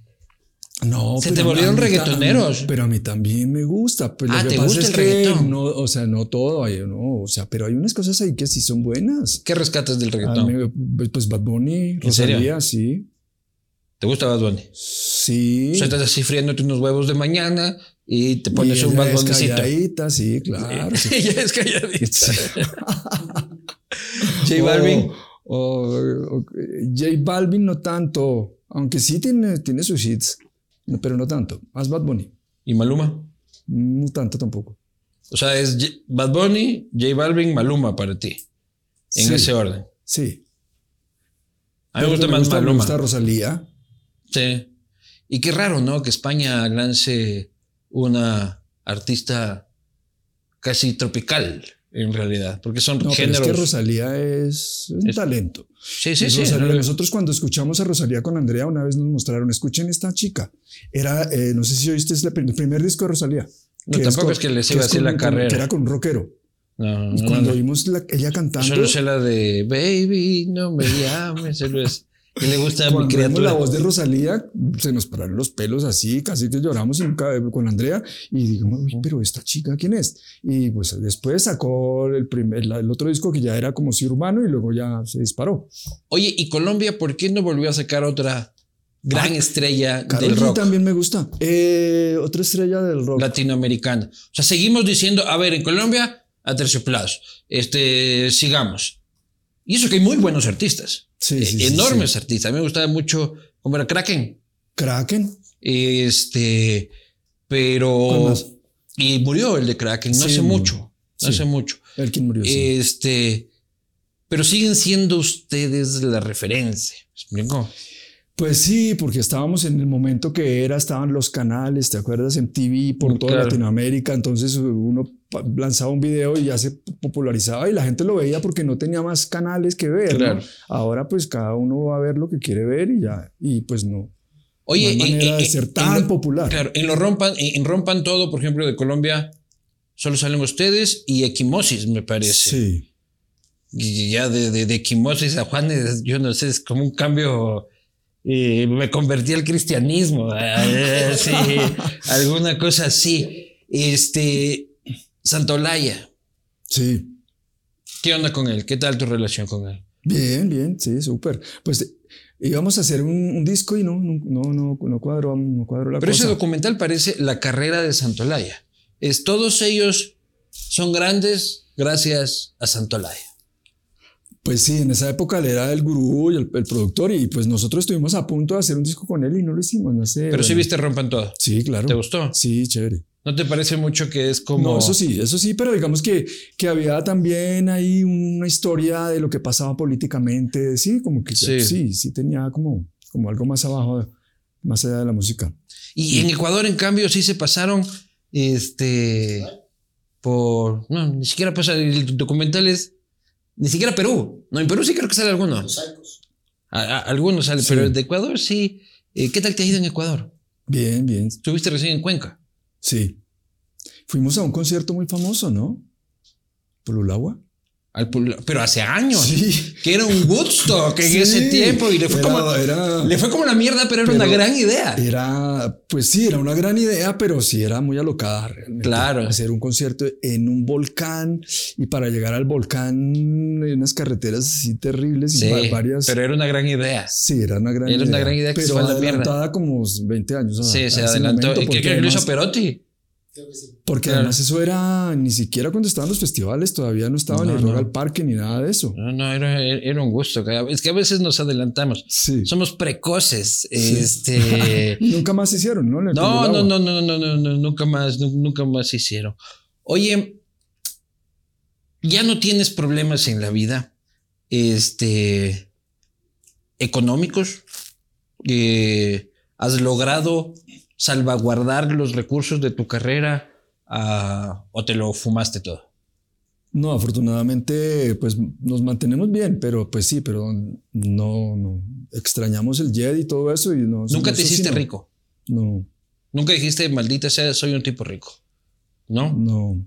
No, Se te volvieron reggaetoneros. a mí- Pero a mí también me gusta. Pues Ah, lo que ¿te pasa gusta es el que reggaetón? No, o sea, no todo, hay- no, o sea, pero hay unas cosas ahí que sí son buenas. ¿Qué rescatas del reggaetón? mí, pues Bad Bunny. Rosalía, sí. ¿Te gusta Bad Bunny? Sí. O sea, estás así friéndote unos huevos de mañana y te pones Y un Bad es Bunnycito. calladita, sí, claro. sí. Ella es calladita. Sí. J Balvin. O- o- o- J Balvin no tanto, aunque sí tiene, tiene sus hits, pero no tanto. Más Bad Bunny, ¿Y Maluma? no tanto tampoco. O sea, es J- Bad Bunny, J Balvin, Maluma para ti. En Sí, ese orden. Sí. A mí me gusta más Me Maluma. gusta Rosalía. Sí. Y qué raro, ¿no? Que España lance una artista casi tropical, en realidad. Porque son No, pero es géneros. que Rosalía es un Es- talento. sí, sí, Es sí. Rosalía. Nosotros cuando escuchamos a Rosalía con Andrea, una vez nos mostraron, escuchen esta chica. Era, eh, no sé si oíste, es el primer disco de Rosalía. No, que tampoco con- es que les iba a con- la con- carrera. Que era con un rockero. No, Y no, cuando no. oímos la- ella cantando, Solo sé la de Baby, no me llames. Que le gusta a mi criatura. la voz de Rosalía, se nos pararon los pelos así, casi que lloramos y nunca- con Andrea. Y digamos, "Uy, pero esta chica, ¿quién es? Y pues después sacó el, primer, el otro disco que ya era como si urbano y luego ya se disparó. Oye, ¿y Colombia por qué no volvió a sacar otra gran Ah, estrella Karol del rock también me gusta. Eh, otra estrella del rock. latinoamericana? O sea, seguimos diciendo, a ver, en Colombia, a tercioplazo. Este, sigamos. Y eso que hay muy buenos artistas. Sí, eh, sí, enormes sí. artistas. A mí me gustaba mucho, como era Kraken. Kraken. Este, ¿Cuál pero. Y murió el de Kraken, no hace mucho. No hace mucho. El quien murió. Este, pero siguen siendo ustedes la referencia. ¿Me explico? Pues sí, porque estábamos en el momento que era, estaban los canales, ¿te acuerdas? En TV por Mm, toda claro. Latinoamérica, entonces uno lanzaba un video y ya se popularizaba y la gente lo veía porque no tenía más canales que ver. ¿no? Claro. Ahora pues cada uno va a ver lo que quiere ver y ya, y pues no. Oye, no hay en- manera en- de ser en tan lo- popular. Claro, en lo rompan, en, en rompan todo, por ejemplo, de Colombia, solo salen ustedes y Equimosis, me parece. Sí. Y ya de, de, de Equimosis a Juanes, yo no sé, es como un cambio. eh, me convertí al cristianismo. eh, sí, alguna cosa así. Este. Santolaya, Sí. ¿qué onda con él? ¿Qué tal tu relación con él? Bien, bien, sí, súper. Pues íbamos a hacer un, un disco y no, no, no, no, cuadró, no cuadró la Pero ese cosa. documental parece la carrera de Santolaya. Es, todos ellos son grandes gracias a Santolaya. Pues sí, en esa época él era el gurú y el, el productor y pues nosotros estuvimos a punto de hacer un disco con él y no lo hicimos, no sé. Pero sí bueno. viste Rompan Todo. Sí, claro. ¿Te gustó? Sí, chévere. ¿No te parece mucho que es como... No, eso sí, eso sí, pero digamos que, que había también ahí una historia de lo que pasaba políticamente, sí, como que Sí. sí, sí, tenía como, como algo más abajo, más allá de la música. Y en Ecuador, en cambio, sí se pasaron este, por... No, ni siquiera pasa... El documental es... Ni siquiera Perú. No, en Perú sí creo que sale alguno. A- a- algunos salen, Sí. pero de Ecuador sí. Eh, ¿Qué tal te ha ido en Ecuador? Bien, bien, Estuviste recién en Cuenca. Sí. Fuimos a un concierto muy famoso, ¿no? Polulagua. pero hace años. Que era un Woodstock en ese tiempo y le fue, como, le fue como la mierda, pero era una gran idea. Era, pues sí, era una gran idea, pero sí era muy alocada realmente. Claro. Hacer un concierto en un volcán y para llegar al volcán en unas carreteras así terribles sí, y varias. Pero era una gran idea. Sí, era una gran idea. Era una gran idea que pero se fue adelantada como 20 años. Sí, se adelantó. ¿Qué, qué hizo Perotti? Porque además eso era ni siquiera cuando estaban los festivales, todavía no estaba ni el Parque ni nada de eso. No, no, era, era, un gusto. Es que a veces nos adelantamos. Sí. Somos precoces. Este... nunca más hicieron, ¿no? No, no, no, no, no, no, no, nunca más, nunca más hicieron. Oye, ya no tienes problemas en la vida, este, económicos. Eh, has logrado salvaguardar los recursos de tu carrera ah, o te lo fumaste todo? No, afortunadamente, pues nos mantenemos bien, pero pues sí, pero no, no. Extrañamos el jet y todo eso y no. ¿Nunca te hiciste rico? No. ¿Nunca dijiste, maldita sea, soy un tipo rico? ¿No? No.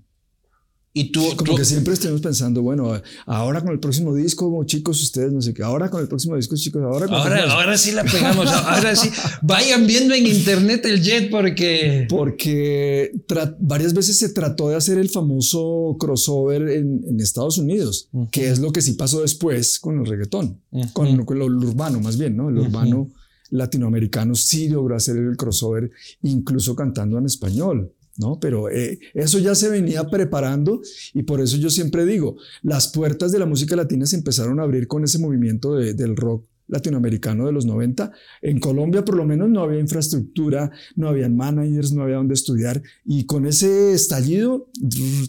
Y tú, como que siempre estemos pensando, bueno, ahora con el próximo disco, chicos, ustedes no sé qué, ahora con el próximo disco, chicos, ahora con ahora, ahora sí la pegamos, ahora sí. Vayan viendo en internet el jet porque porque varias veces se trató de hacer el famoso crossover en, Estados Unidos, que es lo que sí pasó después con el reggaetón, con, lo, urbano más bien, ¿no? El urbano latinoamericano sí logró hacer el crossover, incluso cantando en español. ¿No? Pero eh, eso ya se venía preparando y por eso yo siempre digo, las puertas de la música latina se empezaron a abrir con ese movimiento del rock latinoamericano de los 90. En Colombia por lo menos no había infraestructura, no había managers, no había donde estudiar y con ese estallido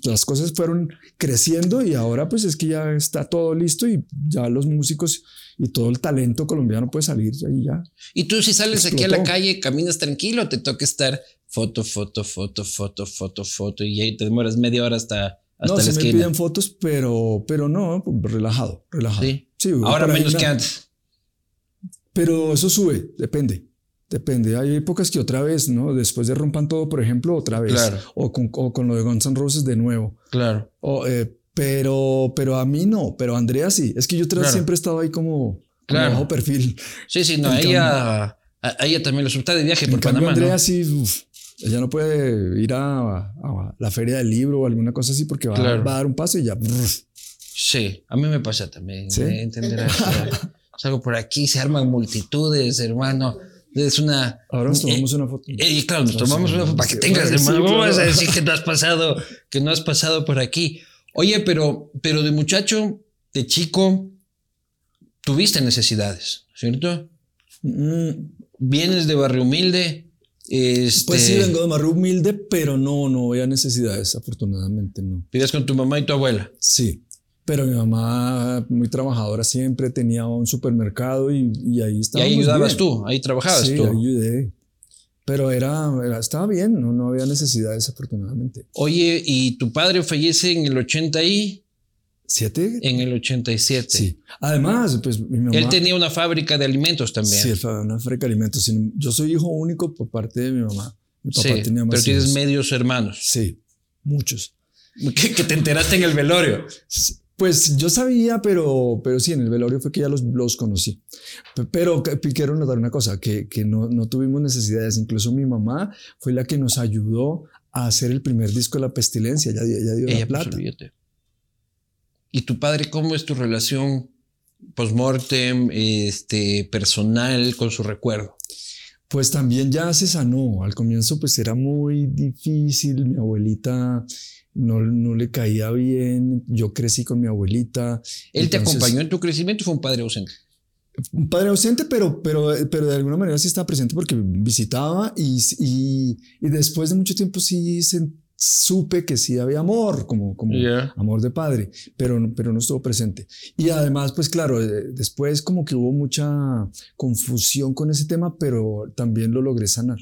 las cosas fueron creciendo y ahora pues es que ya está todo listo y ya los músicos y todo el talento colombiano puede salir y ya. Y tú si sales aquí a la calle, caminas tranquilo, te toca estar foto, foto, foto, foto, foto, foto, y ahí te demoras media hora hasta, hasta no, la me piden fotos, pero, pero no, relajado, relajado. Sí, ahora menos que antes. Pero eso sube, depende. Depende. Hay épocas que otra vez, ¿no? Después de Rompan Todo, por ejemplo, otra vez. Claro. O con, o con lo de Guns N' Roses de nuevo. Claro. O, eh, pero, pero a mí no, pero a Andrea sí. Es que yo siempre he estado ahí como, claro. bajo perfil. Sí, sí, no, ella, ella también lo está de viaje por Panamá. Andrea sí, ella no puede ir a, la feria del libro o alguna cosa así porque va, a dar un paso y ya. Sí, a mí me pasa también. ¿Sí? Salgo por aquí, se arman multitudes, hermano. Es una. Ahora nos tomamos una foto. Eh, claro, nos tomamos una foto para que tengas, hermano. ¿Cómo vas a decir que no has pasado, que no has pasado por aquí? Oye, pero, pero de muchacho, de chico, tuviste necesidades, ¿cierto? Mm. Vienes de barrio humilde, este, pues sí, vengo de Marru humilde, pero no, no había necesidades, afortunadamente no. ¿Vivías con tu mamá y tu abuela? Sí, pero mi mamá, muy trabajadora siempre, tenía un supermercado y, ahí estaba. ¿Y ahí ayudabas tú? ¿Ahí trabajabas sí, tú? ayudé. Pero era, estaba bien, no, no había necesidades, afortunadamente. Oye, ¿y tu padre fallece en el 80 y...? ¿Siete? En el 87. Sí. Además, pues mi mamá. Él tenía una fábrica de alimentos también. Sí, una fábrica de alimentos. Yo soy hijo único por parte de mi mamá. Mi papá sí, tenía más Pero tienes medios hermanos. Sí, muchos. Que, te enteraste en el velorio. Pues yo sabía, pero, pero sí, en el velorio fue que ya los, los conocí. Pero quiero notar una cosa, que, que no, no tuvimos necesidades. Incluso mi mamá fue la que nos ayudó a hacer el primer disco de La Pestilencia. Ya, ya dio la plata. ¿Y tu padre cómo es tu relación post-mortem, este, personal con su recuerdo? Pues también ya se sanó. Al comienzo pues era muy difícil. Mi abuelita no, no le caía bien. Yo crecí con mi abuelita. ¿Él te acompañó en tu crecimiento o fue un padre ausente? Un padre ausente, pero, pero, pero de alguna manera sí estaba presente porque visitaba y, y, y después de mucho tiempo sí se supe que sí había amor, como, como amor de padre, pero, pero no estuvo presente. Y además, pues claro, eh, después como que hubo mucha confusión con ese tema, pero también lo logré sanar.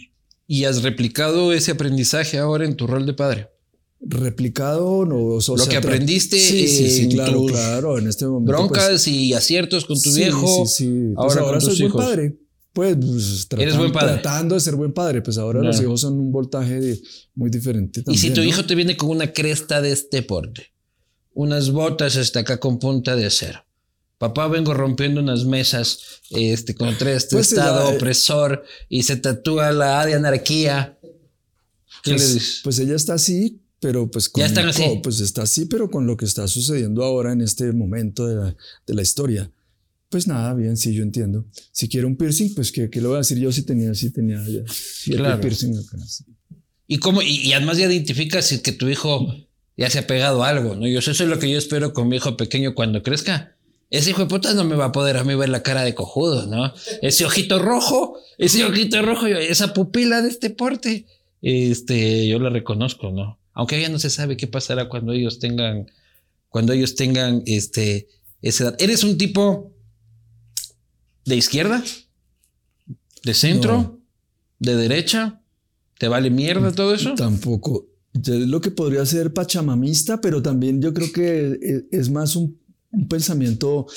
¿Y has replicado ese aprendizaje ahora en tu rol de padre? Replicado, no, o lo que aprendiste sí, sí, sí, claro, claro, en este momento. Pues broncas y aciertos con tu viejo. Sí, sí, pues ahora, soy buen padre pues, pues tratando, de ser buen padre, pues ahora los hijos son un voltaje muy diferente. y si tu hijo te viene con una cresta de este porte, unas botas hasta acá con punta de acero. Papá, vengo rompiendo unas mesas este, contra este Pues, estado la- opresor y se tatúa la A de anarquía. ¿Qué pues, le dices? pues ella está así, pero pues con Ya están así. pues está así, pero con lo que está sucediendo ahora en este momento de la, de la historia. Pues nada, bien, sí, yo entiendo. Si quiere un piercing, pues ¿qué, qué le voy a decir yo si tenía, si tenía ya Claro. piercing acá, sí. Y, cómo, y, y además ya identificas si que tu hijo ya se ha pegado a algo, ¿no? Yo eso es lo que yo espero con mi hijo pequeño cuando crezca. Ese hijo de puta no me va a poder a mí ver la cara de cojudo, ¿no? Ese ojito rojo, ese ojito rojo, esa pupila de este porte, este, yo la reconozco, ¿no? Aunque ya no se sabe qué pasará cuando ellos tengan, cuando ellos tengan, este, esa edad. ¿Eres un tipo de izquierda? ¿De centro? No. ¿De derecha? ¿Te vale mierda todo eso? Tampoco. Lo que podría ser pachamamista, pero también yo creo que e- es más un, un pensamiento.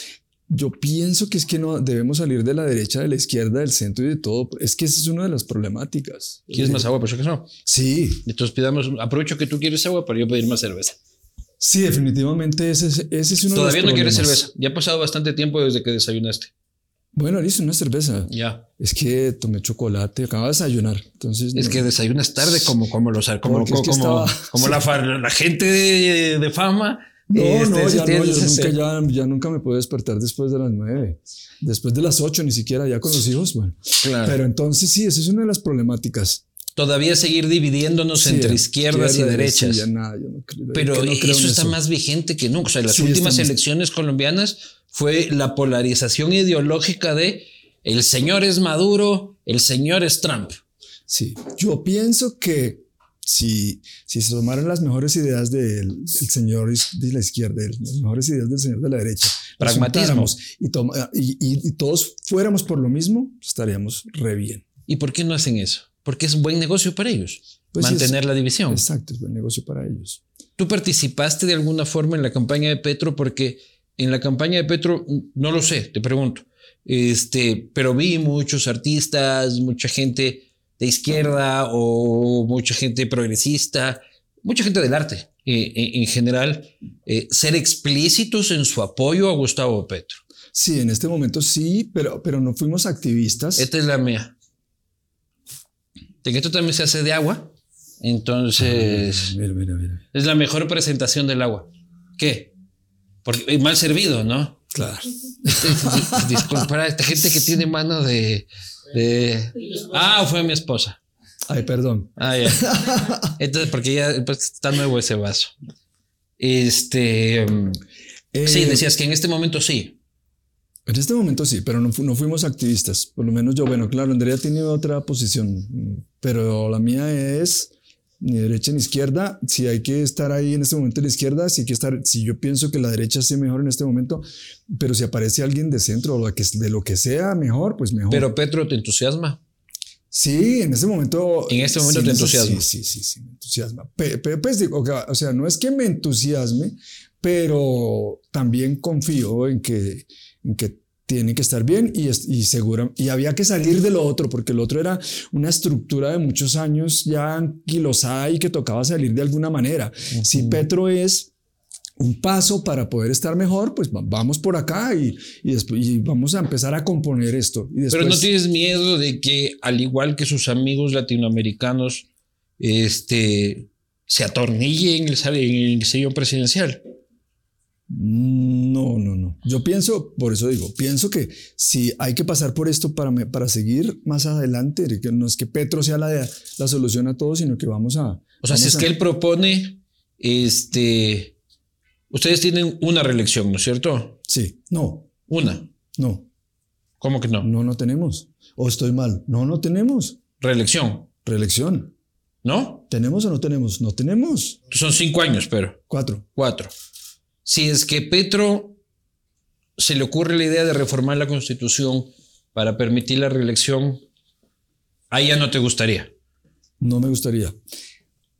Yo pienso que es que no debemos salir de la derecha, de la izquierda, del centro y de todo. Es que esa es una de las problemáticas. ¿Quieres más agua? Por si acaso. Sí, Entonces pidamos, aprovecho que tú quieres agua para yo pedir más cerveza. sí, definitivamente ese, es- ese es uno Todavía de los no quieres cerveza. Ya ha pasado bastante tiempo desde que desayunaste. Bueno, listo, una cerveza. Ya. Es que tomé chocolate, acabo de desayunar. Entonces, Es no. que desayunas tarde como, como los como, que como, estaba- como la, fa- la gente de, de fama. No, Este, no, sí ya, no, yo nunca, ya, ya nunca me puedo despertar después de las nueve. Después de las ocho, ni siquiera ya con los hijos. Bueno, Claro. pero entonces sí, esa es una de las problemáticas. Todavía seguir dividiéndonos Sí, entre izquierdas y derechas. sí, nada, yo no creo- Pero que no eso en está más vigente que nunca. O sea, las Sí, últimas elecciones colombianas fue la polarización ideológica de el señor es Maduro, el señor es Trump. Sí, yo pienso que si, si se tomaran las mejores ideas del, del señor de la izquierda, las mejores ideas del señor de la derecha, Pragmatismo. juntáramos y, toma- y, y- y todos fuéramos por lo mismo, estaríamos re bien. ¿Y por qué no hacen eso? Porque es un buen negocio para ellos. Pues mantener la división. Exacto, es buen negocio para ellos. ¿Tú participaste de alguna forma en la campaña de Petro? Porque en la campaña de Petro, no lo sé, te pregunto. Este, pero vi muchos artistas, mucha gente de izquierda o mucha gente progresista, mucha gente del arte eh, en, en general, eh, ser explícitos en su apoyo a Gustavo Petro. Sí, en este momento sí, pero, pero no fuimos activistas. Esta es la mía. De que esto también se hace de agua, entonces Mira, mira, mira. es la mejor presentación del agua. ¿Qué? Porque eh, mal servido, ¿no? Claro. Disculpa esta gente que tiene mano de, de- Ah, fue mi esposa. Ay, perdón. Ah, ya. Entonces, porque ya pues, está nuevo ese vaso. Este. mm, Eh, sí, decías que en este momento sí. En este momento sí, pero no, fu- no fuimos activistas. Por lo menos yo, bueno, claro, Andrea tiene otra posición, mm, pero la mía es ni derecha ni izquierda. Si hay que estar ahí en este momento en la izquierda, si hay que estar, si yo pienso que la derecha esté mejor en este momento, pero si aparece alguien de centro o de lo que sea mejor, pues mejor. Pero Petro te entusiasma. Sí, en este momento. En este momento sí, te entusiasma. Sí, sí, sí, sí, me entusiasma. Pe- pe- pues digo, o sea, no es que me entusiasme, pero también confío en que, en que tiene que estar bien y, y segura. Y había que salir de lo otro, porque lo otro era una estructura de muchos años ya anquilosada y que tocaba salir de alguna manera. Si Petro es un paso para poder estar mejor, pues va- vamos por acá y, y, después, y vamos a empezar a componer esto. Y después, Pero no tienes miedo de que, al igual que sus amigos latinoamericanos, este, se atornille en el, en el sillón presidencial. No, no, no. Yo pienso, por eso digo, pienso que si hay que pasar por esto para, me- para seguir más adelante, que no es que Petro sea la, la solución a todo, sino que vamos a... O sea, si es a- que él propone, este, ustedes tienen una reelección, ¿no es cierto? Sí, no, Una. no, ¿Cómo que no? no, no tenemos. O estoy mal. No, no tenemos. Reelección, Reelección. ¿no? ¿Tenemos o no tenemos? No tenemos. Son cinco años, pero Cuatro. cuatro. Si es que Petro se le ocurre la idea de reformar la constitución para permitir la reelección, ahí ya no te gustaría. No me gustaría.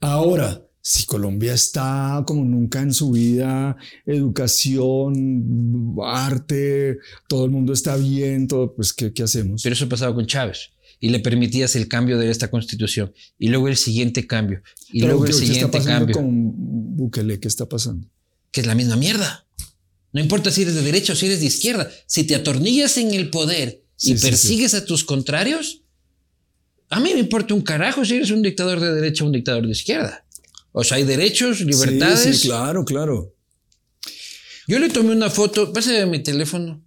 Ahora, si Colombia está como nunca en su vida, educación, arte, todo el mundo está bien, todo, pues, ¿qué, qué hacemos? Pero eso pasaba con Chávez. Y le permitías el cambio de esta constitución. Y luego el siguiente cambio. Y Pero luego el ¿qué- qué está siguiente pasando cambio. con Bukele? ¿Qué está pasando? Que es la misma mierda. No importa si eres de derecha o si eres de izquierda. Si te atornillas en el poder y persigues a tus contrarios, a mí me importa un carajo si eres un dictador de derecha o un dictador de izquierda. O sea, hay derechos, libertades. Sí, claro, claro. Yo le tomé una foto, pásame mi teléfono.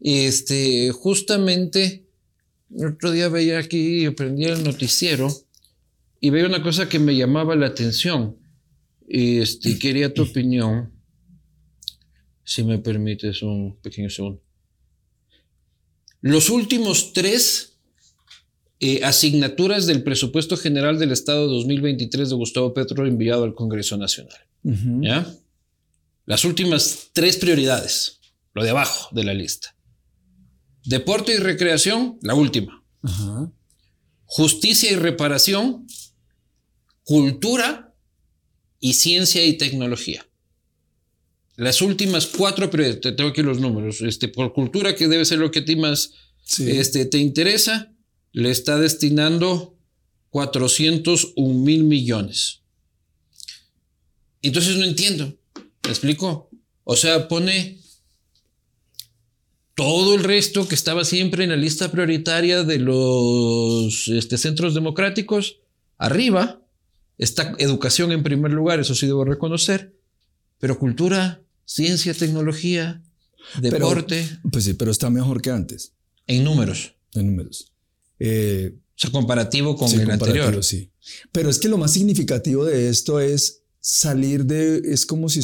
Este, justamente, el otro día veía aquí, prendía el noticiero y veía una cosa que me llamaba la atención. Este, quería tu opinión. Si me permites un pequeño segundo. Los últimos tres eh, asignaturas del presupuesto general del Estado 2023 de Gustavo Petro enviado al Congreso Nacional. ¿Ya? Las últimas tres prioridades, lo de abajo de la lista. Deporte y recreación, la última. Justicia y reparación, cultura y ciencia y tecnología. Las últimas cuatro prioridades, te tengo aquí los números. Este, por cultura, que debe ser lo que a ti más este, te interesa, le está destinando 401 mil millones. Entonces no entiendo. ¿Me explico? O sea, pone todo el resto que estaba siempre en la lista prioritaria de los este, centros democráticos arriba. Está educación en primer lugar, eso sí debo reconocer, pero cultura, ciencia, tecnología, deporte. pues sí, pero está mejor que antes. En números. En números. Eh, o sea, comparativo con el anterior. Sí. Pero es que lo más significativo de esto es salir de. Es como si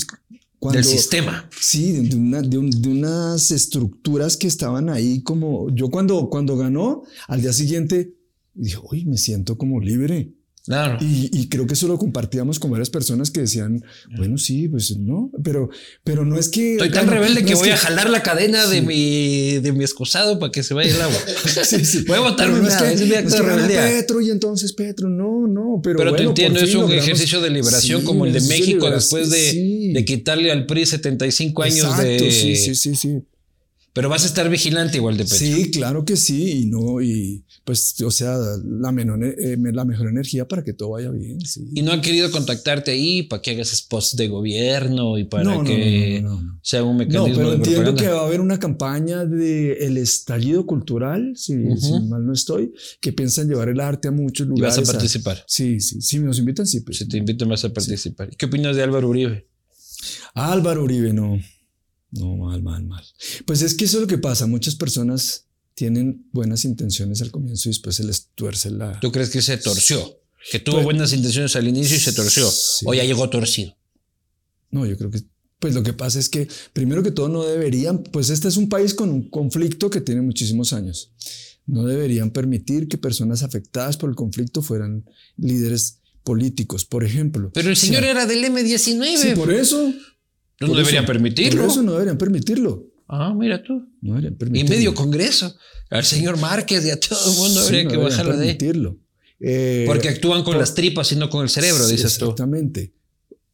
del sistema. Sí, de, de, unas estructuras que estaban ahí como yo cuando, cuando ganó, al día siguiente dije, uy, me siento como libre. Claro. Y, creo que eso lo compartíamos con varias personas que decían, bueno, sí, pues no, pero, pero no es que... Estoy tan rebelde que voy a jalar la cadena de, mi, de mi excusado para que se vaya el agua. sí, sí. Voy a botar no es, que, es mi acto de rebeldía. Petro y entonces Petro, no, no, pero Pero te entiendo, es un ejercicio de liberación como el de México después de, de, quitarle al PRI 75 años Exacto, de... Sí, sí, sí, sí. Pero vas a estar vigilante igual de Petro. Sí, claro que sí, y no, y pues, o sea, la, menor, eh, la mejor energía para que todo vaya bien. Sí. Y no han querido contactarte ahí para que hagas post de gobierno y para que sea un mecanismo. No, pero entiendo que va a haber una campaña de el estallido cultural, si, mal no estoy, que piensan llevar el arte a muchos lugares. ¿Y vas a participar? sí, sí, sí, nos invitan, sí. Pues. Si te invitan, vas a participar. ¿Qué opinas de Álvaro Uribe? Álvaro Uribe, no. No, mal, mal, mal. Pues es que eso es lo que pasa. Muchas personas tienen buenas intenciones al comienzo y después se les tuerce la... ¿Tú crees que se torció? Que tuvo pues, buenas intenciones al inicio y se torció. O ya llegó torcido. No, yo creo que... Pues lo que pasa es que, primero que todo, no deberían... Pues este es un país con un conflicto que tiene muchísimos años. No deberían permitir que personas afectadas por el conflicto fueran líderes políticos, por ejemplo. Pero el señor era del M19. Sí, por eso. No, deberían permitirlo. Por eso no deberían permitirlo. Ah, mira tú. No deberían permitirlo. Y medio congreso. Al señor Márquez y a todo el mundo habría que bajarlo de. Eh, Porque actúan con las tripas y no con el cerebro, dices tú. Exactamente.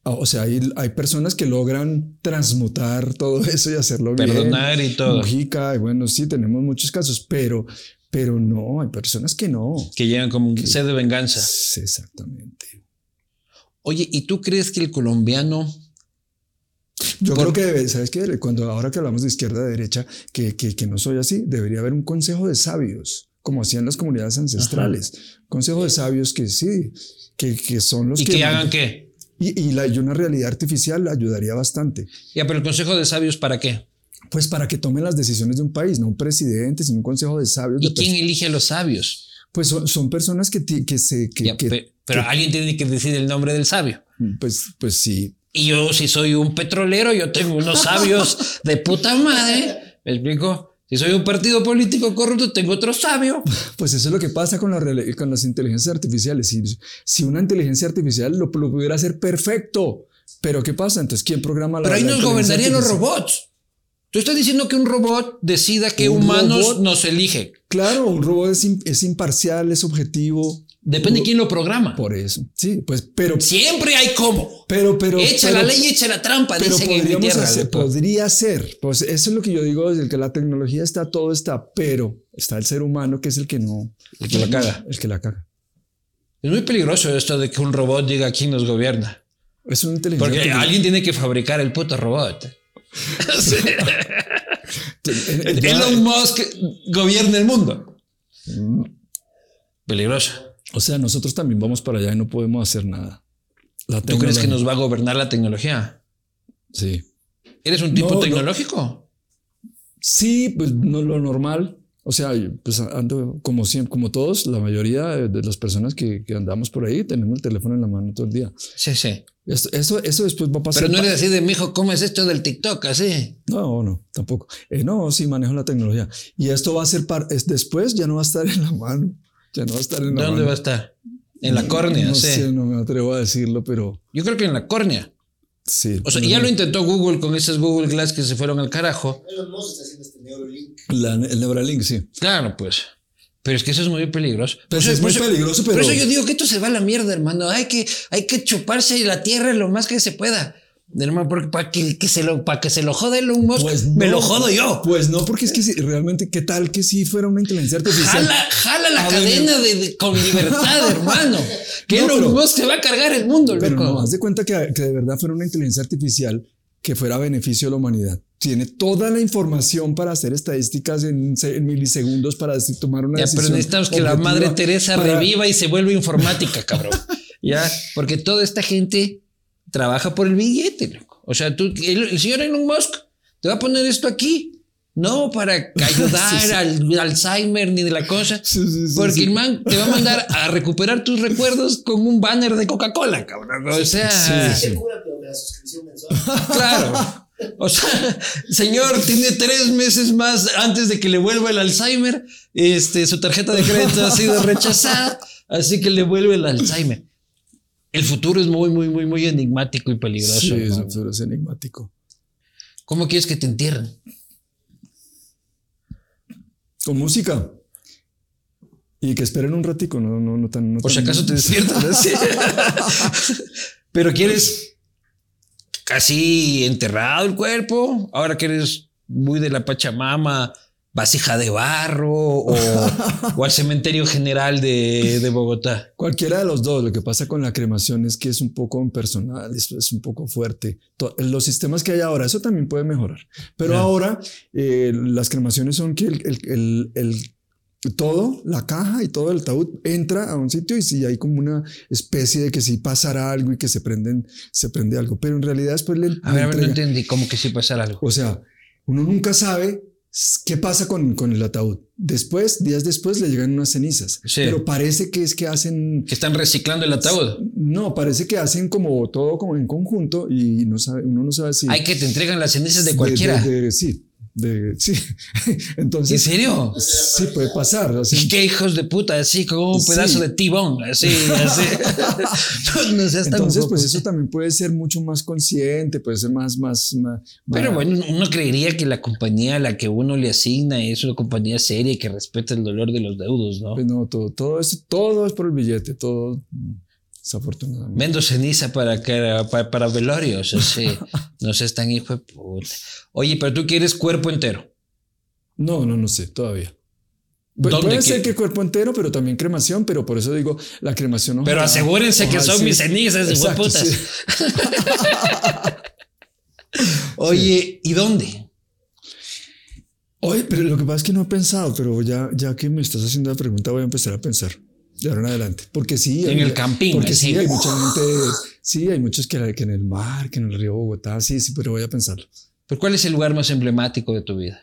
O sea, hay, hay, personas que logran transmutar todo eso y hacerlo bien. Perdonar y todo. Mujica, y bueno, sí, tenemos muchos casos, pero, pero no, hay personas que no. Que llegan como sed de venganza. exactamente. Oye, ¿y tú crees que el colombiano yo creo que ¿sabes qué? Cuando ahora que hablamos de izquierda a derecha, que, que, no soy así, debería haber un consejo de sabios, como hacían las comunidades ancestrales. Consejo de sabios que sí, que, que son los ¿Y que... hagan qué? Y, y, la, y una realidad artificial ayudaría bastante. Ya, pero el consejo de sabios, ¿para qué? Pues para que tomen las decisiones de un país, no un presidente, sino un consejo de sabios. ¿Y quién elige a los sabios? Pues son, son personas que, que se... Que, pero, alguien tiene que decir el nombre del sabio. Pues, pues sí, y yo, si soy un petrolero, yo tengo unos sabios de puta madre. ¿Me explico? Si soy un partido político corrupto, tengo otro sabio. Pues eso es lo que pasa con, con las inteligencias artificiales. Si, si una inteligencia artificial lo, pudiera hacer perfecto, pero ¿qué pasa? Entonces, ¿quién programa la Pero ahí nos gobernarían los robots. Tú estás diciendo que un robot decida qué humanos nos elige. Claro, un robot es, es imparcial, es objetivo. Depende de quién lo programa. Por eso. Sí, pues, pero. Siempre hay cómo. Pero, pero. Echa la ley, echa la trampa, pero dicen en mi tierra. podría ser. Pues eso es lo que yo digo, desde que la tecnología está, todo está, pero está el ser humano que es el que no. El que la caga. El que la caga. Es muy peligroso esto de que un robot diga quién nos gobierna. Es inteligencia Porque alguien tiene que fabricar el puto robot. Sí. Eh, Elon Musk gobierna el mundo. Peligroso. O sea, nosotros también vamos para allá y no podemos hacer nada. La ¿Tú crees que nos va a gobernar la tecnología? Sí. ¿Eres un tipo No, no. tecnológico? Sí, pues no lo normal. O sea, pues ando como siempre, como todos, la mayoría de, las personas que, que andamos por ahí tenemos el teléfono en la mano todo el día. Sí, sí. Esto- eso, eso después va a pasar. Pero no eres así de, mijo, ¿cómo es esto del TikTok? Así. No, no, tampoco. Eh, no, sí manejo la tecnología. Y esto va a ser par- después ya no va a estar en la mano. Ya no va a estar en la ¿Dónde mano. va a estar? En la córnea, No sí. sé, no me atrevo a decirlo, pero Yo creo que en la córnea. Sí. O sea, ya lo intentó Google con esas Google Glass que se fueron al carajo. Elon Musk está haciendo este Neuralink. La- el Neuralink, sí. Claro, pues. Pero es que eso es muy peligroso. Pues Por es muy por eso- peligroso, Por pero- eso yo digo que esto se va a la mierda, hermano. Hay que, hay que chuparse la tierra lo más que se pueda. Hermano, porque para que, que se lo, para que se lo jode Elon Musk, Pues me no. lo jodo yo. Pues no, porque es que si, realmente, ¿qué tal que si fuera una inteligencia artificial? Jala, jala la A cadena de, de- con libertad, hermano. Que No, Elon pero- Musk se va a cargar el mundo, Pero loco. no, haz de cuenta que, que de verdad fuera una inteligencia artificial que fuera a beneficio de la humanidad. Tiene toda la información para hacer estadísticas en, en milisegundos para decir- tomar una Ya, decisión. pero necesitamos que la madre Teresa para- reviva y se vuelva informática, cabrón. ya, porque toda esta gente trabaja por el billete, loco. O sea, tú, el, el señor Elon Musk te va a poner esto aquí, no para ayudar Sí, sí. al Alzheimer ni de la cosa. Sí, sí, sí, Porque sí. el man te va a mandar a recuperar tus recuerdos con un banner de Coca-Cola, cabrón. O sea, claro. O sea, señor, tiene tres meses más antes de que le vuelva el Alzheimer. Este, su tarjeta de crédito ha sido rechazada, así que le vuelve el Alzheimer. El futuro es muy, muy, muy, muy enigmático y peligroso. Sí, eso pero es enigmático. ¿Cómo quieres que te entierren? Con música. Y que esperen un ratico, no, no, no tan. no Por si tan- acaso te despiertas. Pero quieres casi enterrado el cuerpo. Ahora que eres muy de la Pachamama, vasija de barro o, o al cementerio general de, de Bogotá. Cualquiera de los dos. Lo que pasa con la cremación es que es un poco impersonal, es, es un poco fuerte. Los sistemas que hay ahora, eso también puede mejorar. Pero ahora eh, las cremaciones son que el, el- el- el- todo, la caja y todo el ataúd entra a un sitio y si hay como una especie de que si pasará algo y que se prenden, se prende algo. Pero en realidad después le, A ver, a ver, no entendí. Como que si pasara algo. O sea, uno nunca sabe qué pasa con, con el ataúd. Después, días después, le llegan unas cenizas. Sí. Pero parece que es que hacen. Que están reciclando el ataúd. No, parece que hacen como todo como en conjunto y no sabe, uno no sabe si. Hay que te entregan las cenizas de cualquiera. de- de- sí, de, sí. ¿En Entonces. serio? Sí, puede pasar. así. Qué hijos de puta, así como un Sí. pedazo de tibón, así, así. No, no Entonces, pues eso también puede ser mucho más consciente, puede ser más, más, más- Pero más- bueno, uno creería que la compañía a la que uno le asigna es una compañía seria y que respeta el dolor de los deudos, ¿no? pues no, todo, todo eso, todo es por el billete, todo desafortunadamente. Vendo ceniza para, que- para, para velorios, así. No seas tan hijo de puta. Oye, pero tú quieres cuerpo entero. No, no, no sé, todavía. Pu- ¿Dónde Puede ser que cuerpo entero, pero también cremación, pero por eso digo, la cremación no. Pero asegúrense que son mis cenizas, Exacto, putas. sí. Oye, ¿y dónde? Oye, pero lo que pasa es que no he pensado, pero ya, ya que me estás haciendo la pregunta, voy a empezar a pensar. De ahora en adelante. Porque sí. En hay- el camping, Porque sí, hay mucha gente. Sí, hay muchos que, que en el mar, que en el río Bogotá. Sí, sí, pero voy a pensarlo. ¿Pero cuál es el lugar más emblemático de tu vida?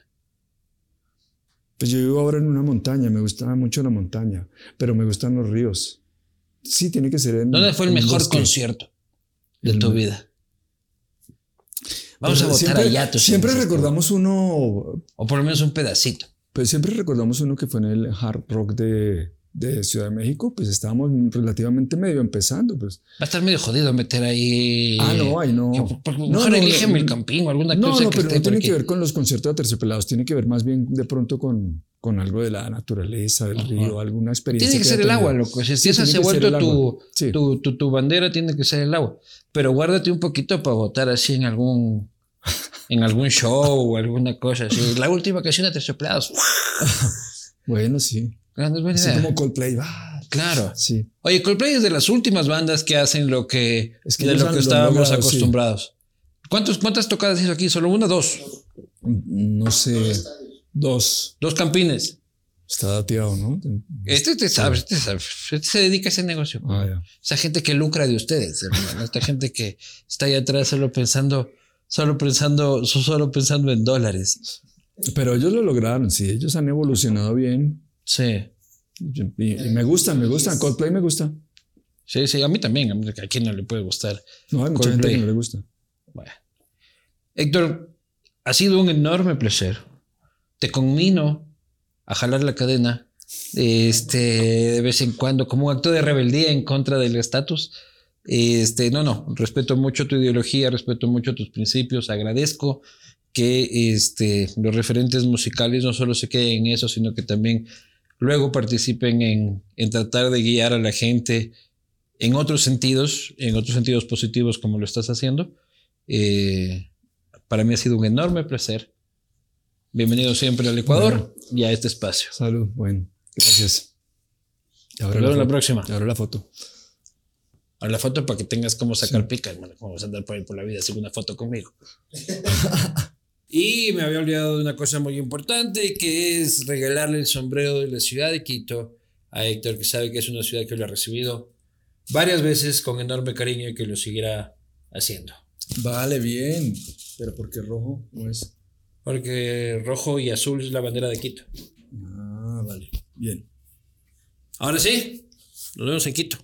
Pues yo vivo ahora en una montaña, me gusta mucho la montaña, pero me gustan los ríos. Sí, tiene que ser en. ¿Dónde fue el mejor concierto de El tu vida? Vamos a Pero votar siempre, a Yatos. Siempre recordamos uno, O por lo menos un pedacito. pues siempre recordamos uno que fue en el Hard Rock de, de Ciudad de México, pues estábamos relativamente medio empezando, pues. Va a estar medio jodido meter ahí. Ah, no, ahí no. Por- No, mejor no, elígeme no. el campín o alguna No, cosa no, que pero esté no tiene aquí. que ver con los conciertos de Terciopelados, tiene que ver más bien de pronto con, con algo de la naturaleza, del río, alguna experiencia. Tiene que ser haya el agua, loco. Si Sí, esa se ha que ser vuelto tu, Sí. tu, tu, tu bandera, tiene que ser el agua. Pero guárdate un poquito para votar así en algún, en algún show o alguna cosa así. La última canción de Terciopelados. Bueno, sí. Grande, buena Así idea. como Coldplay. ah, Claro. Sí. Oye, Coldplay es de las últimas bandas que hacen lo que, Es que de lo que estábamos logrado, sí. acostumbrados. ¿Cuántos, ¿Cuántas tocadas hizo aquí? ¿Solo una? ¿Dos? No sé. Dos. Dos campines. Está dateado, ¿no? Este te sabe, este sabe. Este se dedica a ese negocio. Ah, ya. Esa gente que lucra de ustedes, hermano. Esta gente que está ahí atrás solo pensando, solo pensando, solo pensando en dólares. Pero ellos lo lograron, sí. Ellos han evolucionado bien. Sí. Y, y me gustan, me gustan. Coldplay me gusta. Sí, sí, a mí también. A, mí, a quién no le puede gustar. No, hay mucha Coldplay. gente que no le gusta. Bueno. Héctor, ha sido un enorme placer. Te conmino a jalar la cadena este, de vez en cuando como un acto de rebeldía en contra del estatus. Este, no, no, respeto mucho tu ideología, respeto mucho tus principios, agradezco que este, los referentes musicales no solo se queden en eso, sino que también luego participen en, en tratar de guiar a la gente en otros sentidos, en otros sentidos positivos como lo estás haciendo. Eh, para mí ha sido un enorme placer. Bienvenido siempre al Ecuador y a este espacio. Salud. Bueno, gracias. Ahora Nos vemos la foto. próxima. Ahora la foto. Ahora la foto para que tengas cómo sacar pica, hermano. Cómo vas a andar por ahí por la vida sin una foto conmigo. y me había olvidado de una cosa muy importante, que es regalarle el sombrero de la ciudad de Quito a Héctor, que sabe que es una ciudad que lo ha recibido varias veces con enorme cariño y que lo seguirá haciendo. Vale, bien. Pero ¿por qué rojo no es? Porque rojo y azul es la bandera de Quito. Ah, vale. Bien. Ahora sí, nos vemos en Quito.